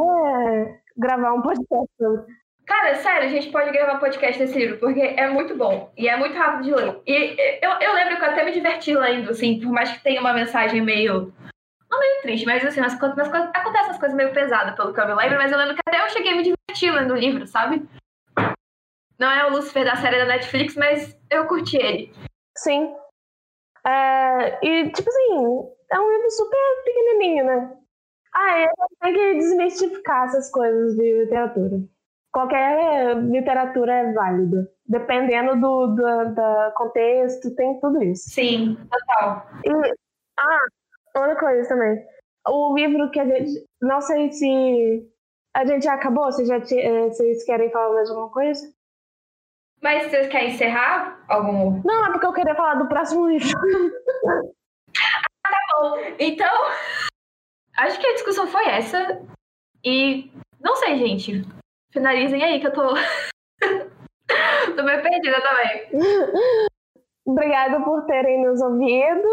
gravar um podcast sobre. Cara, sério, a gente pode gravar podcast desse livro, porque é muito bom e é muito rápido de ler. E eu, eu lembro que eu até me diverti lendo, assim, por mais que tenha uma mensagem meio. Não meio triste, mas assim, nas, nas coisas, acontecem as coisas meio pesadas, pelo que eu me lembro, mas eu lembro que até eu cheguei a me divertir lendo o livro, sabe? Não é o Lucifer da série da Netflix, mas eu curti ele. Sim. É, e, tipo assim, é um livro super pequenininho, né? Ah, eu tenho que desmistificar essas coisas de literatura qualquer literatura é válida. Dependendo do, do, do contexto, tem tudo isso. Sim, total. E, ah, outra coisa também. O livro que a gente. Não sei se. A gente já acabou? Vocês, já eh, vocês querem falar mais alguma coisa? Mas vocês querem encerrar algum? Não, é porque eu queria falar do próximo livro. ah, tá bom. Então, acho que a discussão foi essa. E não sei, gente. Finalizem aí que eu tô. tô meio perdida também. Obrigada por terem nos ouvido.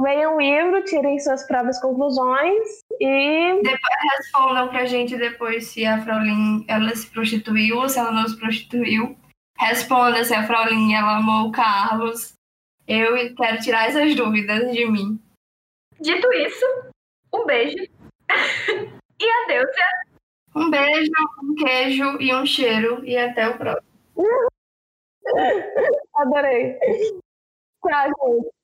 Leiam o livro, tirem suas próprias conclusões e. Depois respondam pra gente depois se a Fraulein ela se prostituiu ou se ela não se prostituiu. Responda se a Fraulein ela amou o Carlos. Eu quero tirar essas dúvidas de mim. Dito isso, um beijo. e adeus. Um beijo, um queijo e um cheiro. E até o próximo. Adorei. Tchau, gente.